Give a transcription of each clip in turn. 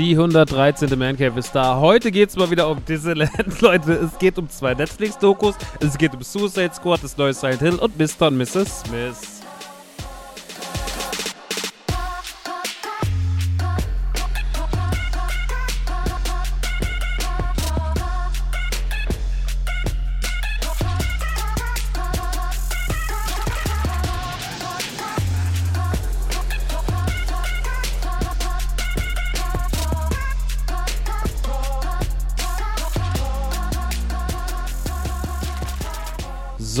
Die 113. Mancave ist da. Heute geht es mal wieder um Disneyland, Leute. Es geht um zwei Netflix-Dokus. Es geht um Suicide Squad, das neue Silent Hill und Mr. und Mrs. Smith.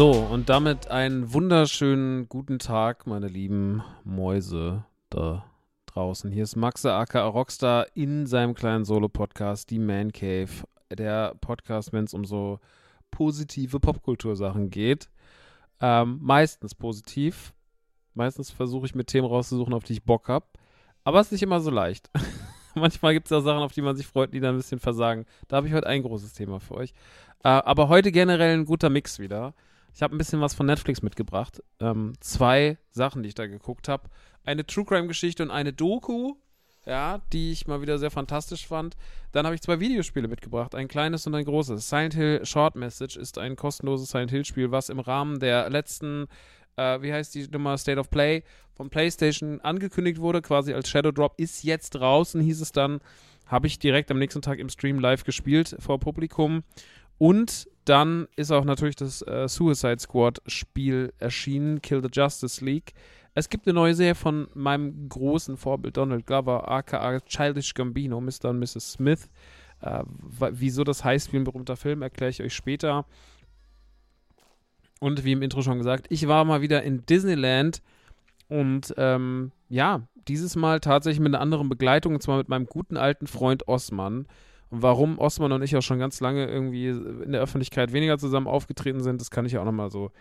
So, und damit einen wunderschönen guten Tag, meine lieben Mäuse da draußen. Hier ist Maxe aka Rockstar in seinem kleinen Solo-Podcast, die Man Cave. Der Podcast, wenn es um so positive Popkultursachen geht. Ähm, meistens positiv. Meistens versuche ich mir Themen rauszusuchen, auf die ich Bock habe. Aber es ist nicht immer so leicht. Manchmal gibt es ja Sachen, auf die man sich freut, die dann ein bisschen versagen. Da habe ich heute ein großes Thema für euch. Äh, aber heute generell ein guter Mix wieder. Ich habe ein bisschen was von Netflix mitgebracht. Ähm, zwei Sachen, die ich da geguckt habe. Eine True Crime-Geschichte und eine Doku, ja, die ich mal wieder sehr fantastisch fand. Dann habe ich zwei Videospiele mitgebracht, ein kleines und ein großes. Silent Hill Short Message ist ein kostenloses Silent Hill-Spiel, was im Rahmen der letzten, äh, wie heißt die Nummer, State of Play von PlayStation angekündigt wurde, quasi als Shadow Drop, ist jetzt draußen, hieß es dann. Habe ich direkt am nächsten Tag im Stream live gespielt vor Publikum. Und dann ist auch natürlich das äh, Suicide Squad Spiel erschienen, Kill the Justice League. Es gibt eine neue Serie von meinem großen Vorbild Donald Glover, aka Childish Gambino, Mr. und Mrs. Smith. Äh, wieso das heißt wie ein berühmter Film, erkläre ich euch später. Und wie im Intro schon gesagt, ich war mal wieder in Disneyland und ähm, ja, dieses Mal tatsächlich mit einer anderen Begleitung, und zwar mit meinem guten alten Freund Osman. Und warum Osman und ich auch schon ganz lange irgendwie in der Öffentlichkeit weniger zusammen aufgetreten sind, das kann ich ja auch nochmal so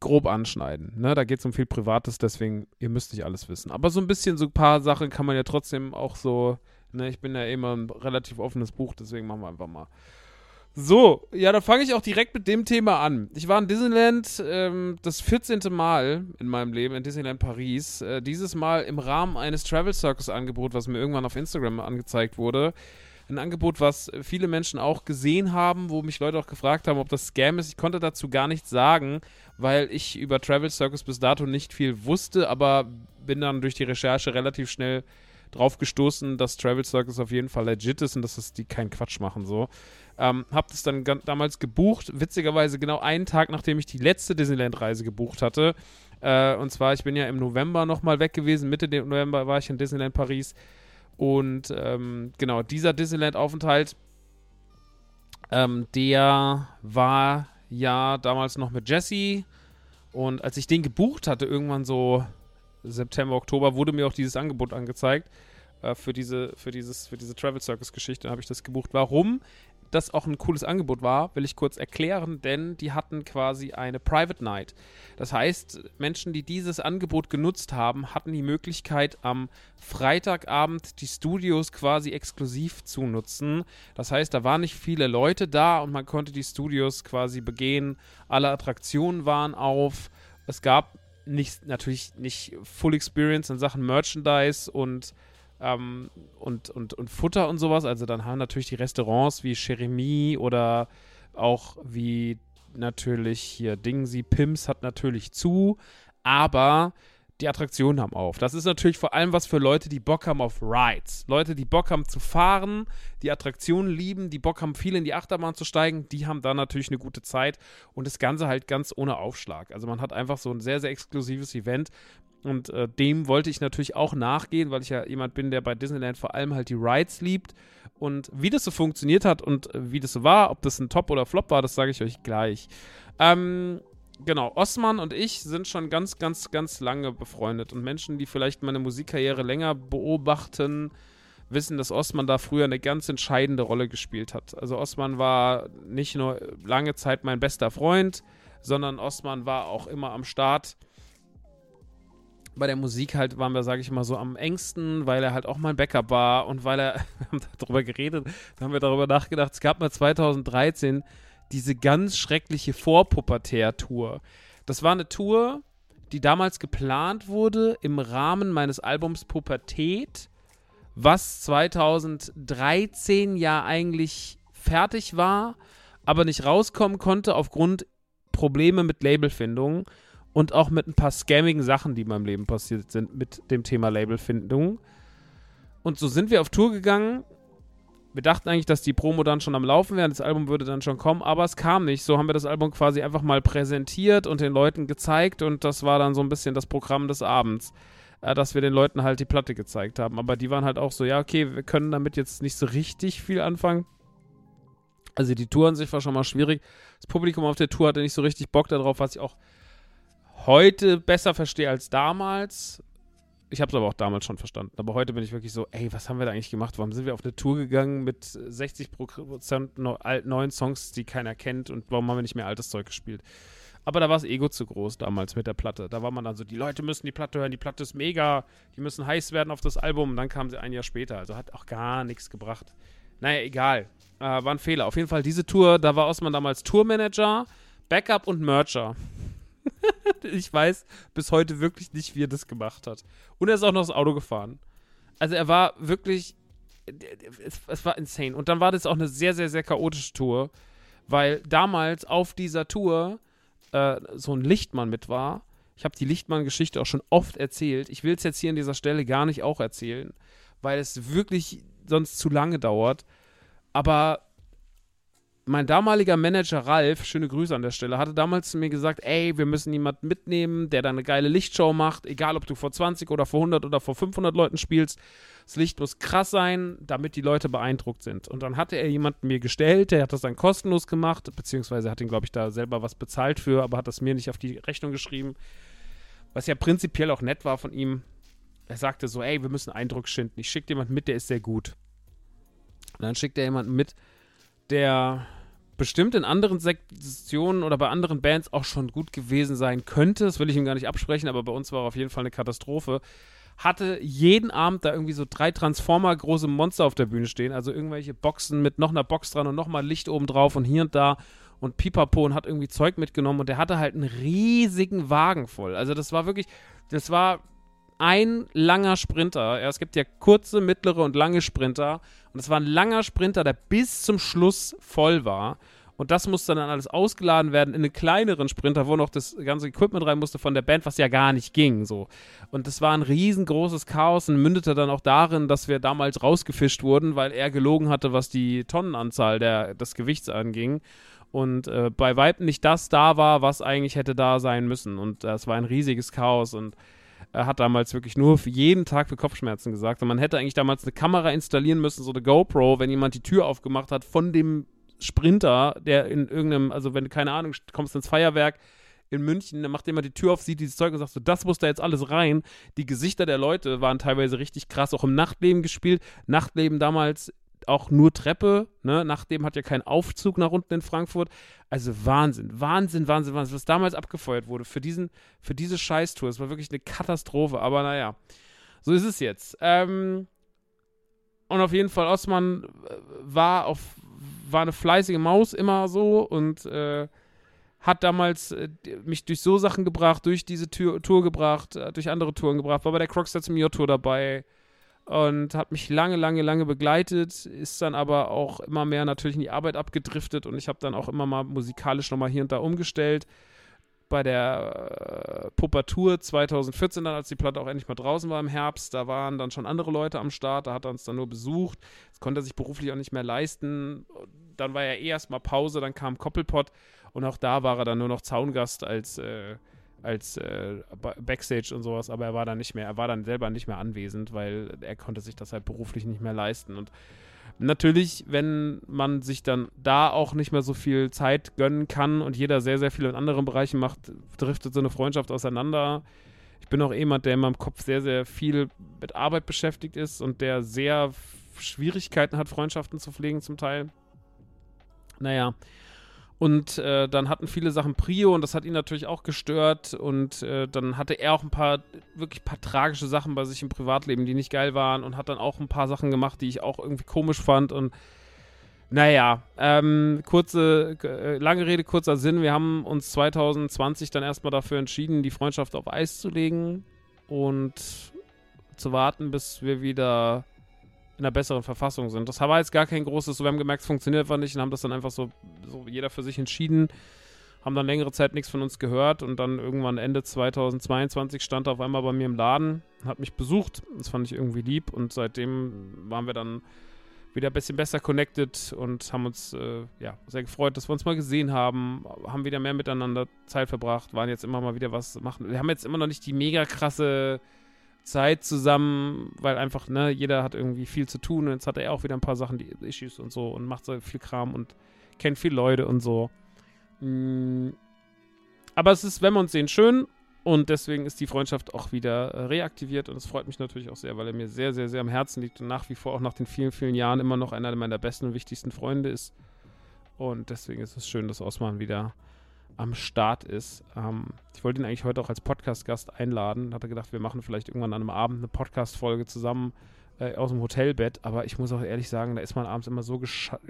grob anschneiden. Ne? Da geht es um viel Privates, deswegen, ihr müsst nicht alles wissen. Aber so ein bisschen, so ein paar Sachen kann man ja trotzdem auch so, ne, ich bin ja immer ein relativ offenes Buch, deswegen machen wir einfach mal. So, ja, dann fange ich auch direkt mit dem Thema an. Ich war in Disneyland ähm, das 14. Mal in meinem Leben, in Disneyland Paris. Äh, dieses Mal im Rahmen eines Travel Circus Angebots, was mir irgendwann auf Instagram angezeigt wurde ein Angebot, was viele Menschen auch gesehen haben, wo mich Leute auch gefragt haben, ob das Scam ist. Ich konnte dazu gar nichts sagen, weil ich über Travel Circus bis dato nicht viel wusste, aber bin dann durch die Recherche relativ schnell drauf gestoßen, dass Travel Circus auf jeden Fall legit ist und dass es die keinen Quatsch machen so. Ähm, hab das dann damals gebucht, witzigerweise genau einen Tag, nachdem ich die letzte Disneyland-Reise gebucht hatte. Äh, und zwar, ich bin ja im November nochmal weg gewesen, Mitte November war ich in Disneyland Paris. Und ähm, genau, dieser Disneyland-Aufenthalt, ähm, der war ja damals noch mit Jesse. Und als ich den gebucht hatte, irgendwann so September, Oktober, wurde mir auch dieses Angebot angezeigt äh, für diese, für dieses, für diese Travel Circus Geschichte. habe ich das gebucht. Warum? Das auch ein cooles Angebot war, will ich kurz erklären, denn die hatten quasi eine Private Night. Das heißt, Menschen, die dieses Angebot genutzt haben, hatten die Möglichkeit, am Freitagabend die Studios quasi exklusiv zu nutzen. Das heißt, da waren nicht viele Leute da und man konnte die Studios quasi begehen. Alle Attraktionen waren auf. Es gab nicht, natürlich nicht Full Experience in Sachen Merchandise und ähm, und, und, und Futter und sowas. Also dann haben natürlich die Restaurants wie Jeremy oder auch wie natürlich hier Dingsy Pims hat natürlich zu, aber die Attraktionen haben auf. Das ist natürlich vor allem was für Leute, die Bock haben auf Rides. Leute, die Bock haben zu fahren, die Attraktionen lieben, die Bock haben, viel in die Achterbahn zu steigen, die haben da natürlich eine gute Zeit und das Ganze halt ganz ohne Aufschlag. Also man hat einfach so ein sehr, sehr exklusives Event Und äh, dem wollte ich natürlich auch nachgehen, weil ich ja jemand bin, der bei Disneyland vor allem halt die Rides liebt. Und wie das so funktioniert hat und äh, wie das so war, ob das ein Top oder Flop war, das sage ich euch gleich. Ähm, genau, Osman und ich sind schon ganz, ganz, ganz lange befreundet. Und Menschen, die vielleicht meine Musikkarriere länger beobachten, wissen, dass Osman da früher eine ganz entscheidende Rolle gespielt hat. Also Osman war nicht nur lange Zeit mein bester Freund, sondern Osman war auch immer am Start bei der Musik halt waren wir, sage ich mal, so am engsten, weil er halt auch mein Backup war und weil er, wir haben darüber geredet, haben wir darüber nachgedacht, es gab mal 2013 diese ganz schreckliche Vorpubertär-Tour. Das war eine Tour, die damals geplant wurde im Rahmen meines Albums Pubertät, was 2013 ja eigentlich fertig war, aber nicht rauskommen konnte aufgrund Probleme mit Labelfindung und auch mit ein paar scammigen Sachen, die in meinem Leben passiert sind mit dem Thema Labelfindung. Und so sind wir auf Tour gegangen. Wir dachten eigentlich, dass die Promo dann schon am Laufen wäre, das Album würde dann schon kommen, aber es kam nicht. So haben wir das Album quasi einfach mal präsentiert und den Leuten gezeigt und das war dann so ein bisschen das Programm des Abends, äh, dass wir den Leuten halt die Platte gezeigt haben. Aber die waren halt auch so, ja, okay, wir können damit jetzt nicht so richtig viel anfangen. Also die Tour an sich war schon mal schwierig. Das Publikum auf der Tour hatte nicht so richtig Bock darauf, was ich auch heute besser verstehe als damals. Ich habe es aber auch damals schon verstanden. Aber heute bin ich wirklich so, ey, was haben wir da eigentlich gemacht? Warum sind wir auf eine Tour gegangen mit 60% neuen Songs, die keiner kennt? Und warum haben wir nicht mehr altes Zeug gespielt? Aber da war das Ego zu groß damals mit der Platte. Da war man dann so, die Leute müssen die Platte hören, die Platte ist mega, die müssen heiß werden auf das Album. Und dann kam sie ein Jahr später. Also hat auch gar nichts gebracht. Naja, egal. Äh, war ein Fehler. Auf jeden Fall diese Tour, da war Osman damals Tourmanager, Backup und Mercher. ich weiß bis heute wirklich nicht, wie er das gemacht hat. Und er ist auch noch das Auto gefahren. Also er war wirklich, es, es, war insane. Und dann war das auch eine sehr, sehr, sehr chaotische Tour, weil damals auf dieser Tour äh, so ein Lichtmann mit war. Ich habe die Lichtmann-Geschichte auch schon oft erzählt. Ich will es jetzt hier an dieser Stelle gar nicht auch erzählen, weil es wirklich sonst zu lange dauert. Aber mein damaliger Manager Ralf, schöne Grüße an der Stelle, hatte damals zu mir gesagt, ey, wir müssen jemanden mitnehmen, der da eine geile Lichtshow macht, egal ob du vor 20 oder vor 100 oder vor 500 Leuten spielst. Das Licht muss krass sein, damit die Leute beeindruckt sind. Und dann hatte er jemanden mir gestellt, der hat das dann kostenlos gemacht, beziehungsweise hat ihn, glaube ich, da selber was bezahlt für, aber hat das mir nicht auf die Rechnung geschrieben. Was ja prinzipiell auch nett war von ihm. Er sagte so, ey, wir müssen Eindruck schinden. Ich schicke jemanden mit, der ist sehr gut. Und dann schickt er jemanden mit, der bestimmt in anderen Sektionen oder bei anderen Bands auch schon gut gewesen sein könnte. Das will ich ihm gar nicht absprechen, aber bei uns war auf jeden Fall eine Katastrophe. Hatte jeden Abend da irgendwie so drei Transformer große Monster auf der Bühne stehen, also irgendwelche Boxen mit noch einer Box dran und nochmal Licht oben drauf und hier und da und Pipapo und hat irgendwie Zeug mitgenommen und der hatte halt einen riesigen Wagen voll. Also das war wirklich, das war ein langer Sprinter. Ja, es gibt ja kurze, mittlere und lange Sprinter. Und es war ein langer Sprinter, der bis zum Schluss voll war. Und das musste dann alles ausgeladen werden in einen kleineren Sprinter, wo noch das ganze Equipment rein musste von der Band, was ja gar nicht ging. So. Und das war ein riesengroßes Chaos und mündete dann auch darin, dass wir damals rausgefischt wurden, weil er gelogen hatte, was die Tonnenanzahl der, des Gewichts anging. Und äh, bei Weitem nicht das da war, was eigentlich hätte da sein müssen. Und das war ein riesiges Chaos. Und er hat damals wirklich nur für jeden Tag für Kopfschmerzen gesagt. Und man hätte eigentlich damals eine Kamera installieren müssen, so eine GoPro, wenn jemand die Tür aufgemacht hat von dem Sprinter, der in irgendeinem, also wenn du keine Ahnung, kommst ins Feuerwerk in München, dann macht jemand die Tür auf, sieht dieses Zeug und sagt so, das muss da jetzt alles rein. Die Gesichter der Leute waren teilweise richtig krass, auch im Nachtleben gespielt. Nachtleben damals auch nur Treppe, ne? Nachdem hat ja kein Aufzug nach unten in Frankfurt. Also Wahnsinn, Wahnsinn, Wahnsinn, Wahnsinn, was damals abgefeuert wurde für diesen, für diese Scheißtour. Es war wirklich eine Katastrophe, aber naja, so ist es jetzt. Ähm, und auf jeden Fall, Osman äh, war auf, war eine fleißige Maus immer so und äh, hat damals äh, mich durch so Sachen gebracht, durch diese Tour, Tour gebracht, äh, durch andere Touren gebracht, war bei der Crockstar zum Tour dabei, und hat mich lange, lange, lange begleitet, ist dann aber auch immer mehr natürlich in die Arbeit abgedriftet und ich habe dann auch immer mal musikalisch nochmal hier und da umgestellt. Bei der äh, Pubertur 2014 dann, als die Platte auch endlich mal draußen war im Herbst, da waren dann schon andere Leute am Start, da hat er uns dann nur besucht. Das konnte er sich beruflich auch nicht mehr leisten. Dann war ja eh erstmal Pause, dann kam Koppelpott und auch da war er dann nur noch Zaungast als äh, als äh, Backstage und sowas, aber er war dann nicht mehr, er war dann selber nicht mehr anwesend, weil er konnte sich das halt beruflich nicht mehr leisten. Und natürlich, wenn man sich dann da auch nicht mehr so viel Zeit gönnen kann und jeder sehr, sehr viel in anderen Bereichen macht, driftet so eine Freundschaft auseinander. Ich bin auch jemand, der in meinem Kopf sehr, sehr viel mit Arbeit beschäftigt ist und der sehr Schwierigkeiten hat, Freundschaften zu pflegen zum Teil. Naja, und äh, dann hatten viele Sachen Prio und das hat ihn natürlich auch gestört. Und äh, dann hatte er auch ein paar, wirklich paar tragische Sachen bei sich im Privatleben, die nicht geil waren. Und hat dann auch ein paar Sachen gemacht, die ich auch irgendwie komisch fand. Und naja, ähm, kurze, äh, lange Rede, kurzer Sinn. Wir haben uns 2020 dann erstmal dafür entschieden, die Freundschaft auf Eis zu legen und zu warten, bis wir wieder in einer besseren Verfassung sind. Das war jetzt gar kein großes, so wir haben gemerkt, es funktioniert einfach nicht und haben das dann einfach so, so jeder für sich entschieden, haben dann längere Zeit nichts von uns gehört und dann irgendwann Ende 2022 stand er auf einmal bei mir im Laden, hat mich besucht, das fand ich irgendwie lieb und seitdem waren wir dann wieder ein bisschen besser connected und haben uns äh, ja, sehr gefreut, dass wir uns mal gesehen haben, haben wieder mehr miteinander Zeit verbracht, waren jetzt immer mal wieder was machen. Wir haben jetzt immer noch nicht die mega krasse Zeit zusammen, weil einfach, ne, jeder hat irgendwie viel zu tun und jetzt hat er auch wieder ein paar Sachen, die Issues und so und macht so viel Kram und kennt viele Leute und so. Mm. Aber es ist, wenn wir uns sehen, schön und deswegen ist die Freundschaft auch wieder äh, reaktiviert und es freut mich natürlich auch sehr, weil er mir sehr, sehr, sehr am Herzen liegt und nach wie vor auch nach den vielen, vielen Jahren immer noch einer meiner besten und wichtigsten Freunde ist. Und deswegen ist es schön, dass Osman wieder am Start ist. Ähm, ich wollte ihn eigentlich heute auch als Podcast-Gast einladen. Hatte gedacht, wir machen vielleicht irgendwann an einem Abend eine Podcast-Folge zusammen äh, aus dem Hotelbett. Aber ich muss auch ehrlich sagen, da ist man abends immer so,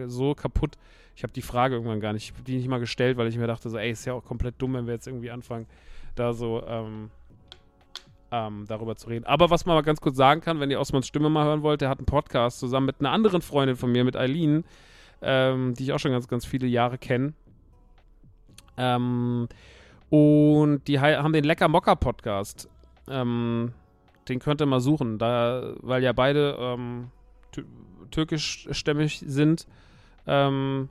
so kaputt. Ich habe die Frage irgendwann gar nicht, die nicht mal gestellt, weil ich mir dachte, so, ey, ist ja auch komplett dumm, wenn wir jetzt irgendwie anfangen, da so ähm, ähm, darüber zu reden. Aber was man mal ganz kurz sagen kann, wenn ihr Osmans Stimme mal hören wollt, der hat einen Podcast zusammen mit einer anderen Freundin von mir, mit Eileen, ähm, die ich auch schon ganz, ganz viele Jahre kenne. Ähm, und die haben den Lecker Mocker Podcast. Ähm, den könnt ihr mal suchen, da, weil ja beide ähm, türkischstämmig sind. Ähm,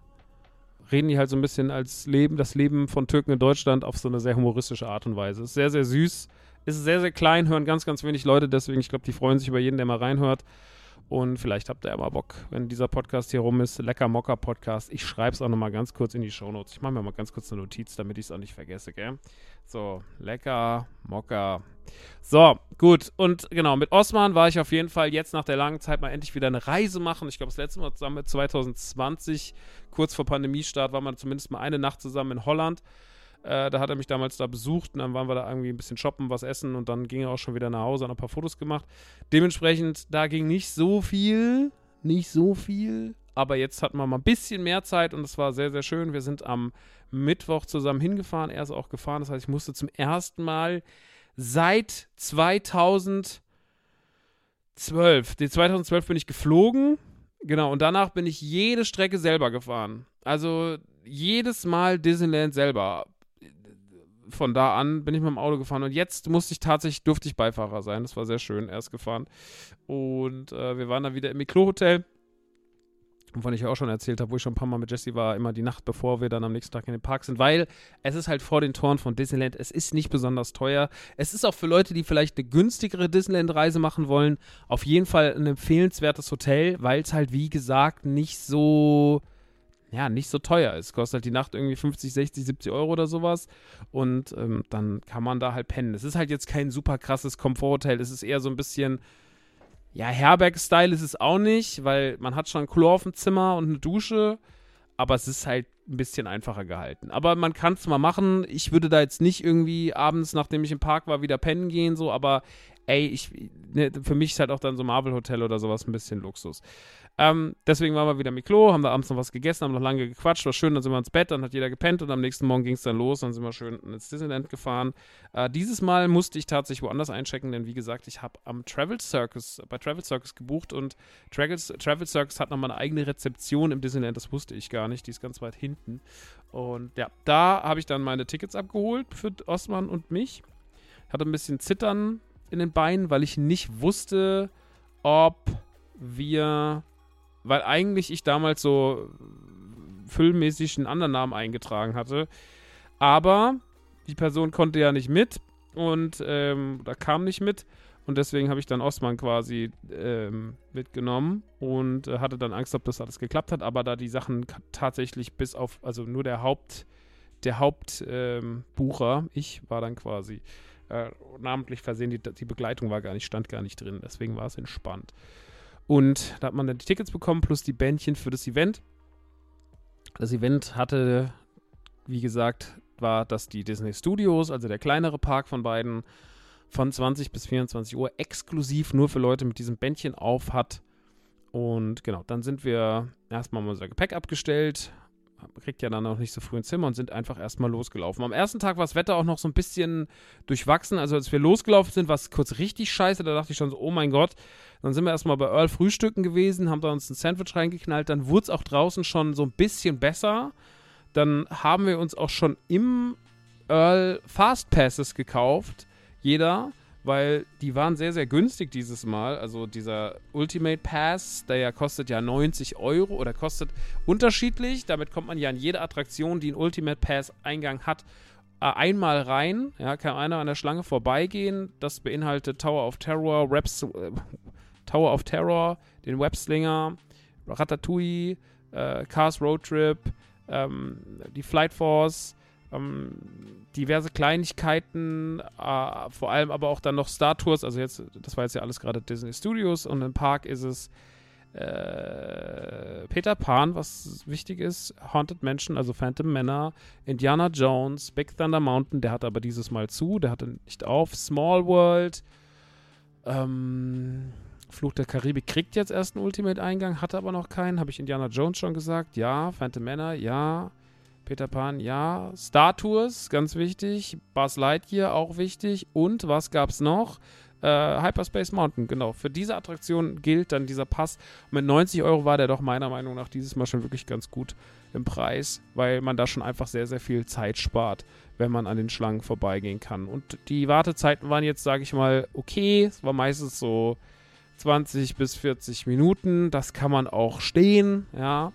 reden die halt so ein bisschen als Leben, das Leben von Türken in Deutschland auf so eine sehr humoristische Art und Weise. Ist sehr, sehr süß. Ist sehr, sehr klein, hören ganz, ganz wenig Leute, deswegen, ich glaube, die freuen sich über jeden, der mal reinhört. Und vielleicht habt ihr ja mal Bock, wenn dieser Podcast hier rum ist. Lecker Mocker Podcast. Ich schreibe es auch nochmal ganz kurz in die Shownotes. Ich mache mir mal ganz kurz eine Notiz, damit ich es auch nicht vergesse, gell? So, Lecker Mocker. So, gut. Und genau, mit Osman war ich auf jeden Fall jetzt nach der langen Zeit mal endlich wieder eine Reise machen. Ich glaube, das letzte Mal zusammen mit 2020, kurz vor Pandemiestart, war man zumindest mal eine Nacht zusammen in Holland. Äh, da hat er mich damals da besucht und dann waren wir da irgendwie ein bisschen shoppen, was essen und dann ging er auch schon wieder nach Hause, hat ein paar Fotos gemacht. Dementsprechend, da ging nicht so viel, nicht so viel, aber jetzt hatten wir mal ein bisschen mehr Zeit und es war sehr, sehr schön. Wir sind am Mittwoch zusammen hingefahren, er ist auch gefahren, das heißt, ich musste zum ersten Mal seit 2012, die 2012 bin ich geflogen, genau, und danach bin ich jede Strecke selber gefahren. Also jedes Mal Disneyland selber von da an bin ich mit dem Auto gefahren und jetzt musste ich tatsächlich, durfte ich Beifahrer sein. Das war sehr schön, er ist gefahren. Und äh, wir waren dann wieder im Miklo-Hotel, wovon ich auch schon erzählt habe, wo ich schon ein paar Mal mit Jesse war, immer die Nacht, bevor wir dann am nächsten Tag in den Park sind, weil es ist halt vor den Toren von Disneyland, es ist nicht besonders teuer. Es ist auch für Leute, die vielleicht eine günstigere Disneyland-Reise machen wollen, auf jeden Fall ein empfehlenswertes Hotel, weil es halt, wie gesagt, nicht so ja, nicht so teuer ist. Kostet halt die Nacht irgendwie 50, 60, 70 Euro oder sowas. Und ähm, dann kann man da halt pennen. Es ist halt jetzt kein super krasses Komforthotel. Es ist eher so ein bisschen, ja, Herberg-Style ist es auch nicht, weil man hat schon ein Klo auf dem Zimmer und eine Dusche. Aber es ist halt ein bisschen einfacher gehalten. Aber man kann es mal machen. Ich würde da jetzt nicht irgendwie abends, nachdem ich im Park war, wieder pennen gehen, so. Aber ey, ich, ne, für mich ist halt auch dann so Marvel Hotel oder sowas ein bisschen Luxus. Ähm, deswegen waren wir wieder mit Klo, haben da abends noch was gegessen, haben noch lange gequatscht, war schön, dann sind wir ins Bett, dann hat jeder gepennt und am nächsten Morgen ging es dann los, dann sind wir schön ins Disneyland gefahren. Äh, dieses Mal musste ich tatsächlich woanders einchecken, denn wie gesagt, ich habe am Travel Circus, bei Travel Circus gebucht und Travel, Travel Circus hat nochmal eine eigene Rezeption im Disneyland, das wusste ich gar nicht, die ist ganz weit hinten. Und ja, da habe ich dann meine Tickets abgeholt für Osman und mich. Hatte ein bisschen Zittern in den Beinen, weil ich nicht wusste, ob wir weil eigentlich ich damals so füllmäßig einen anderen Namen eingetragen hatte. Aber die Person konnte ja nicht mit und ähm, da kam nicht mit. Und deswegen habe ich dann Osman quasi ähm, mitgenommen und äh, hatte dann Angst, ob das alles geklappt hat. Aber da die Sachen tatsächlich bis auf, also nur der Haupt, der Hauptbucher, ähm, ich war dann quasi äh, namentlich versehen, die, die Begleitung war gar nicht, stand gar nicht drin. Deswegen war es entspannt. Und da hat man dann die Tickets bekommen, plus die Bändchen für das Event. Das Event hatte, wie gesagt, war das die Disney Studios, also der kleinere Park von beiden, von 20 bis 24 Uhr, exklusiv nur für Leute mit diesem Bändchen auf hat. Und genau, dann sind wir erstmal unser Gepäck abgestellt, kriegt ja dann auch nicht so früh ein Zimmer und sind einfach erstmal losgelaufen. Am ersten Tag war das Wetter auch noch so ein bisschen durchwachsen. Also als wir losgelaufen sind, war es kurz richtig scheiße. Da dachte ich schon so, oh mein Gott. Dann sind wir erstmal bei Earl frühstücken gewesen, haben da uns ein Sandwich reingeknallt. Dann wurde es auch draußen schon so ein bisschen besser. Dann haben wir uns auch schon im Earl Fastpasses gekauft. Jeder weil die waren sehr, sehr günstig dieses Mal. Also dieser Ultimate Pass, der ja kostet ja 90 Euro oder kostet unterschiedlich. Damit kommt man ja in jede Attraktion, die einen Ultimate Pass Eingang hat, äh, einmal rein. Ja, kann einer an der Schlange vorbeigehen. Das beinhaltet Tower of Terror, Raps, äh, Tower of Terror, den Webslinger, Ratatouille, äh, Cars Road Trip, ähm, die Flight Force, ähm, diverse Kleinigkeiten, äh, vor allem aber auch dann noch Star Tours. Also jetzt, das war jetzt ja alles gerade Disney Studios und im Park ist es äh, Peter Pan, was wichtig ist, Haunted Mansion, also Phantom Manor, Indiana Jones, Big Thunder Mountain, der hat aber dieses Mal zu, der hatte nicht auf, Small World, ähm, Fluch der Karibik kriegt jetzt erst einen Ultimate-Eingang, hatte aber noch keinen, habe ich Indiana Jones schon gesagt, ja, Phantom Manor, ja, Peter Pan, ja. Star Tours, ganz wichtig. Buzz Lightyear, auch wichtig. Und was gab's noch? Äh, Hyperspace Mountain, genau. Für diese Attraktion gilt dann dieser Pass. mit 90 Euro war der doch meiner Meinung nach dieses Mal schon wirklich ganz gut im Preis, weil man da schon einfach sehr, sehr viel Zeit spart, wenn man an den Schlangen vorbeigehen kann. Und die Wartezeiten waren jetzt, sage ich mal, okay. Es war meistens so 20 bis 40 Minuten. Das kann man auch stehen, ja.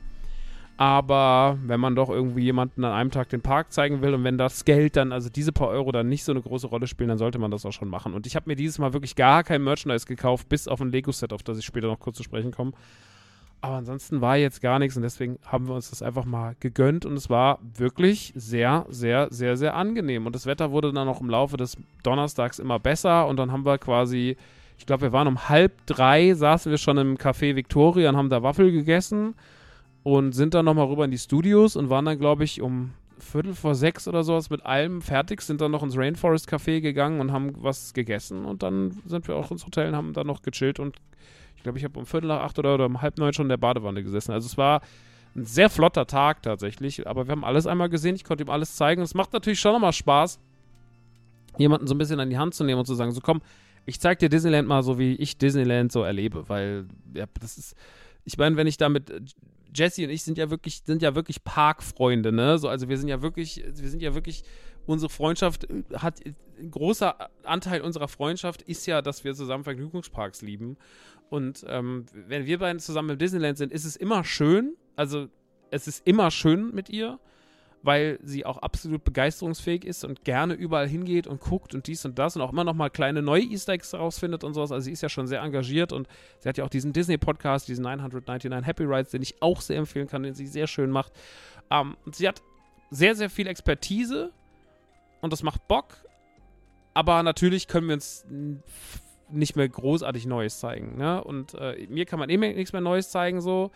Aber wenn man doch irgendwie jemanden an einem Tag den Park zeigen will und wenn das Geld dann, also diese paar Euro dann nicht so eine große Rolle spielen, dann sollte man das auch schon machen. Und ich habe mir dieses Mal wirklich gar kein Merchandise gekauft, bis auf ein Lego-Set, auf das ich später noch kurz zu sprechen komme. Aber ansonsten war jetzt gar nichts und deswegen haben wir uns das einfach mal gegönnt und es war wirklich sehr, sehr, sehr, sehr angenehm. Und das Wetter wurde dann auch im Laufe des Donnerstags immer besser und dann haben wir quasi, ich glaube, wir waren um halb drei, saßen wir schon im Café Victoria und haben da Waffel gegessen und sind dann nochmal rüber in die Studios und waren dann, glaube ich, um Viertel vor sechs oder sowas mit allem fertig, sind dann noch ins Rainforest Café gegangen und haben was gegessen und dann sind wir auch ins Hotel und haben dann noch gechillt und ich glaube, ich habe um Viertel nach acht oder, oder um halb neun schon in der Badewanne gesessen. Also es war ein sehr flotter Tag tatsächlich, aber wir haben alles einmal gesehen, ich konnte ihm alles zeigen es macht natürlich schon nochmal Spaß, jemanden so ein bisschen an die Hand zu nehmen und zu sagen, so komm, ich zeig dir Disneyland mal so, wie ich Disneyland so erlebe, weil ja, das ist, ich meine, wenn ich da mit Jesse und ich sind ja wirklich, sind ja wirklich Parkfreunde, ne? So, also wir sind ja wirklich, wir sind ja wirklich, unsere Freundschaft äh, hat, ein großer Anteil unserer Freundschaft ist ja, dass wir zusammen Vergnügungsparks lieben. Und ähm, wenn wir beiden zusammen im Disneyland sind, ist es immer schön. Also es ist immer schön mit ihr weil sie auch absolut begeisterungsfähig ist und gerne überall hingeht und guckt und dies und das und auch immer noch mal kleine neue Easter Eggs rausfindet und sowas. Also sie ist ja schon sehr engagiert und sie hat ja auch diesen Disney-Podcast, diesen 999 Happy Rides, den ich auch sehr empfehlen kann, den sie sehr schön macht. Ähm, sie hat sehr, sehr viel Expertise und das macht Bock, aber natürlich können wir uns nicht mehr großartig Neues zeigen. Ne? Und äh, mir kann man eh nichts mehr Neues zeigen, so.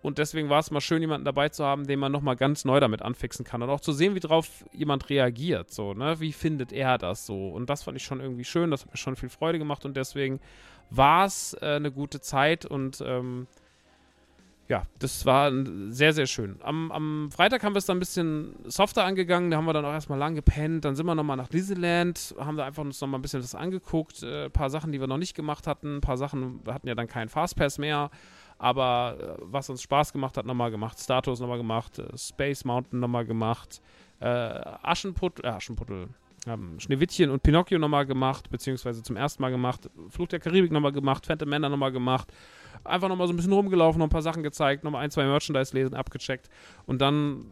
Und deswegen war es mal schön, jemanden dabei zu haben, den man nochmal ganz neu damit anfixen kann. Und auch zu sehen, wie drauf jemand reagiert. So, ne? Wie findet er das so? Und das fand ich schon irgendwie schön. Das hat mir schon viel Freude gemacht. Und deswegen war es äh, eine gute Zeit. Und ähm, ja, das war sehr, sehr schön. Am, am Freitag haben wir es dann ein bisschen softer angegangen. Da haben wir dann auch erstmal lang gepennt. Dann sind wir nochmal nach Disneyland, haben da einfach uns nochmal ein bisschen das angeguckt. Äh, ein paar Sachen, die wir noch nicht gemacht hatten. Ein paar Sachen, hatten ja dann keinen Fastpass mehr. Aber äh, was uns Spaß gemacht hat, nochmal gemacht. Status nochmal gemacht. Äh, Space Mountain nochmal gemacht. Äh, Aschenputtel, äh, Aschenputtel. Ähm, Schneewittchen und Pinocchio nochmal gemacht, beziehungsweise zum ersten Mal gemacht. Fluch der Karibik nochmal gemacht. Phantom Männer nochmal gemacht. Einfach nochmal so ein bisschen rumgelaufen, noch ein paar Sachen gezeigt, nochmal ein, zwei Merchandise lesen, abgecheckt. Und dann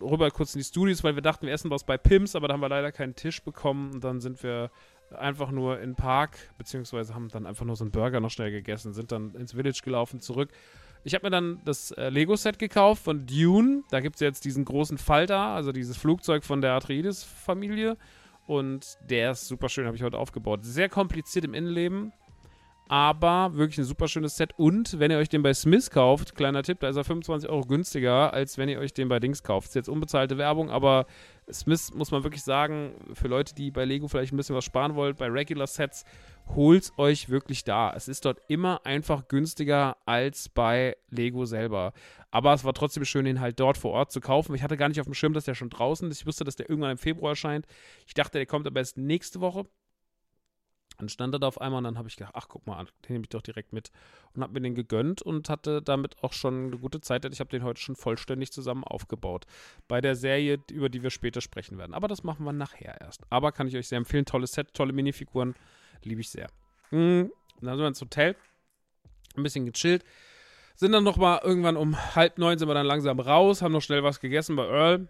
rüber kurz in die Studios, weil wir dachten, wir essen was bei Pims, aber da haben wir leider keinen Tisch bekommen. Und dann sind wir einfach nur in den Park, beziehungsweise haben dann einfach nur so einen Burger noch schnell gegessen, sind dann ins Village gelaufen, zurück. Ich habe mir dann das äh, Lego-Set gekauft von Dune. Da gibt es jetzt diesen großen Falter, also dieses Flugzeug von der Atreides-Familie. Und der ist super schön, habe ich heute aufgebaut. Sehr kompliziert im Innenleben, aber wirklich ein super schönes Set. Und wenn ihr euch den bei Smith kauft, kleiner Tipp, da ist er 25 Euro günstiger, als wenn ihr euch den bei Dings kauft. Ist jetzt unbezahlte Werbung, aber Smith muss man wirklich sagen, für Leute, die bei Lego vielleicht ein bisschen was sparen wollen, bei Regular Sets, holt euch wirklich da. Es ist dort immer einfach günstiger als bei Lego selber. Aber es war trotzdem schön, ihn halt dort vor Ort zu kaufen. Ich hatte gar nicht auf dem Schirm, dass der schon draußen ist. Ich wusste, dass der irgendwann im Februar erscheint. Ich dachte, der kommt aber erst nächste Woche. Dann stand er da auf einmal und dann habe ich gedacht, ach guck mal an, den nehme ich doch direkt mit und habe mir den gegönnt und hatte damit auch schon eine gute Zeit. Ich habe den heute schon vollständig zusammen aufgebaut. Bei der Serie, über die wir später sprechen werden. Aber das machen wir nachher erst. Aber kann ich euch sehr empfehlen. Tolles Set, tolle Minifiguren, liebe ich sehr. Mhm. Dann sind wir ins Hotel, ein bisschen gechillt. Sind dann nochmal irgendwann um halb neun sind wir dann langsam raus, haben noch schnell was gegessen bei Earl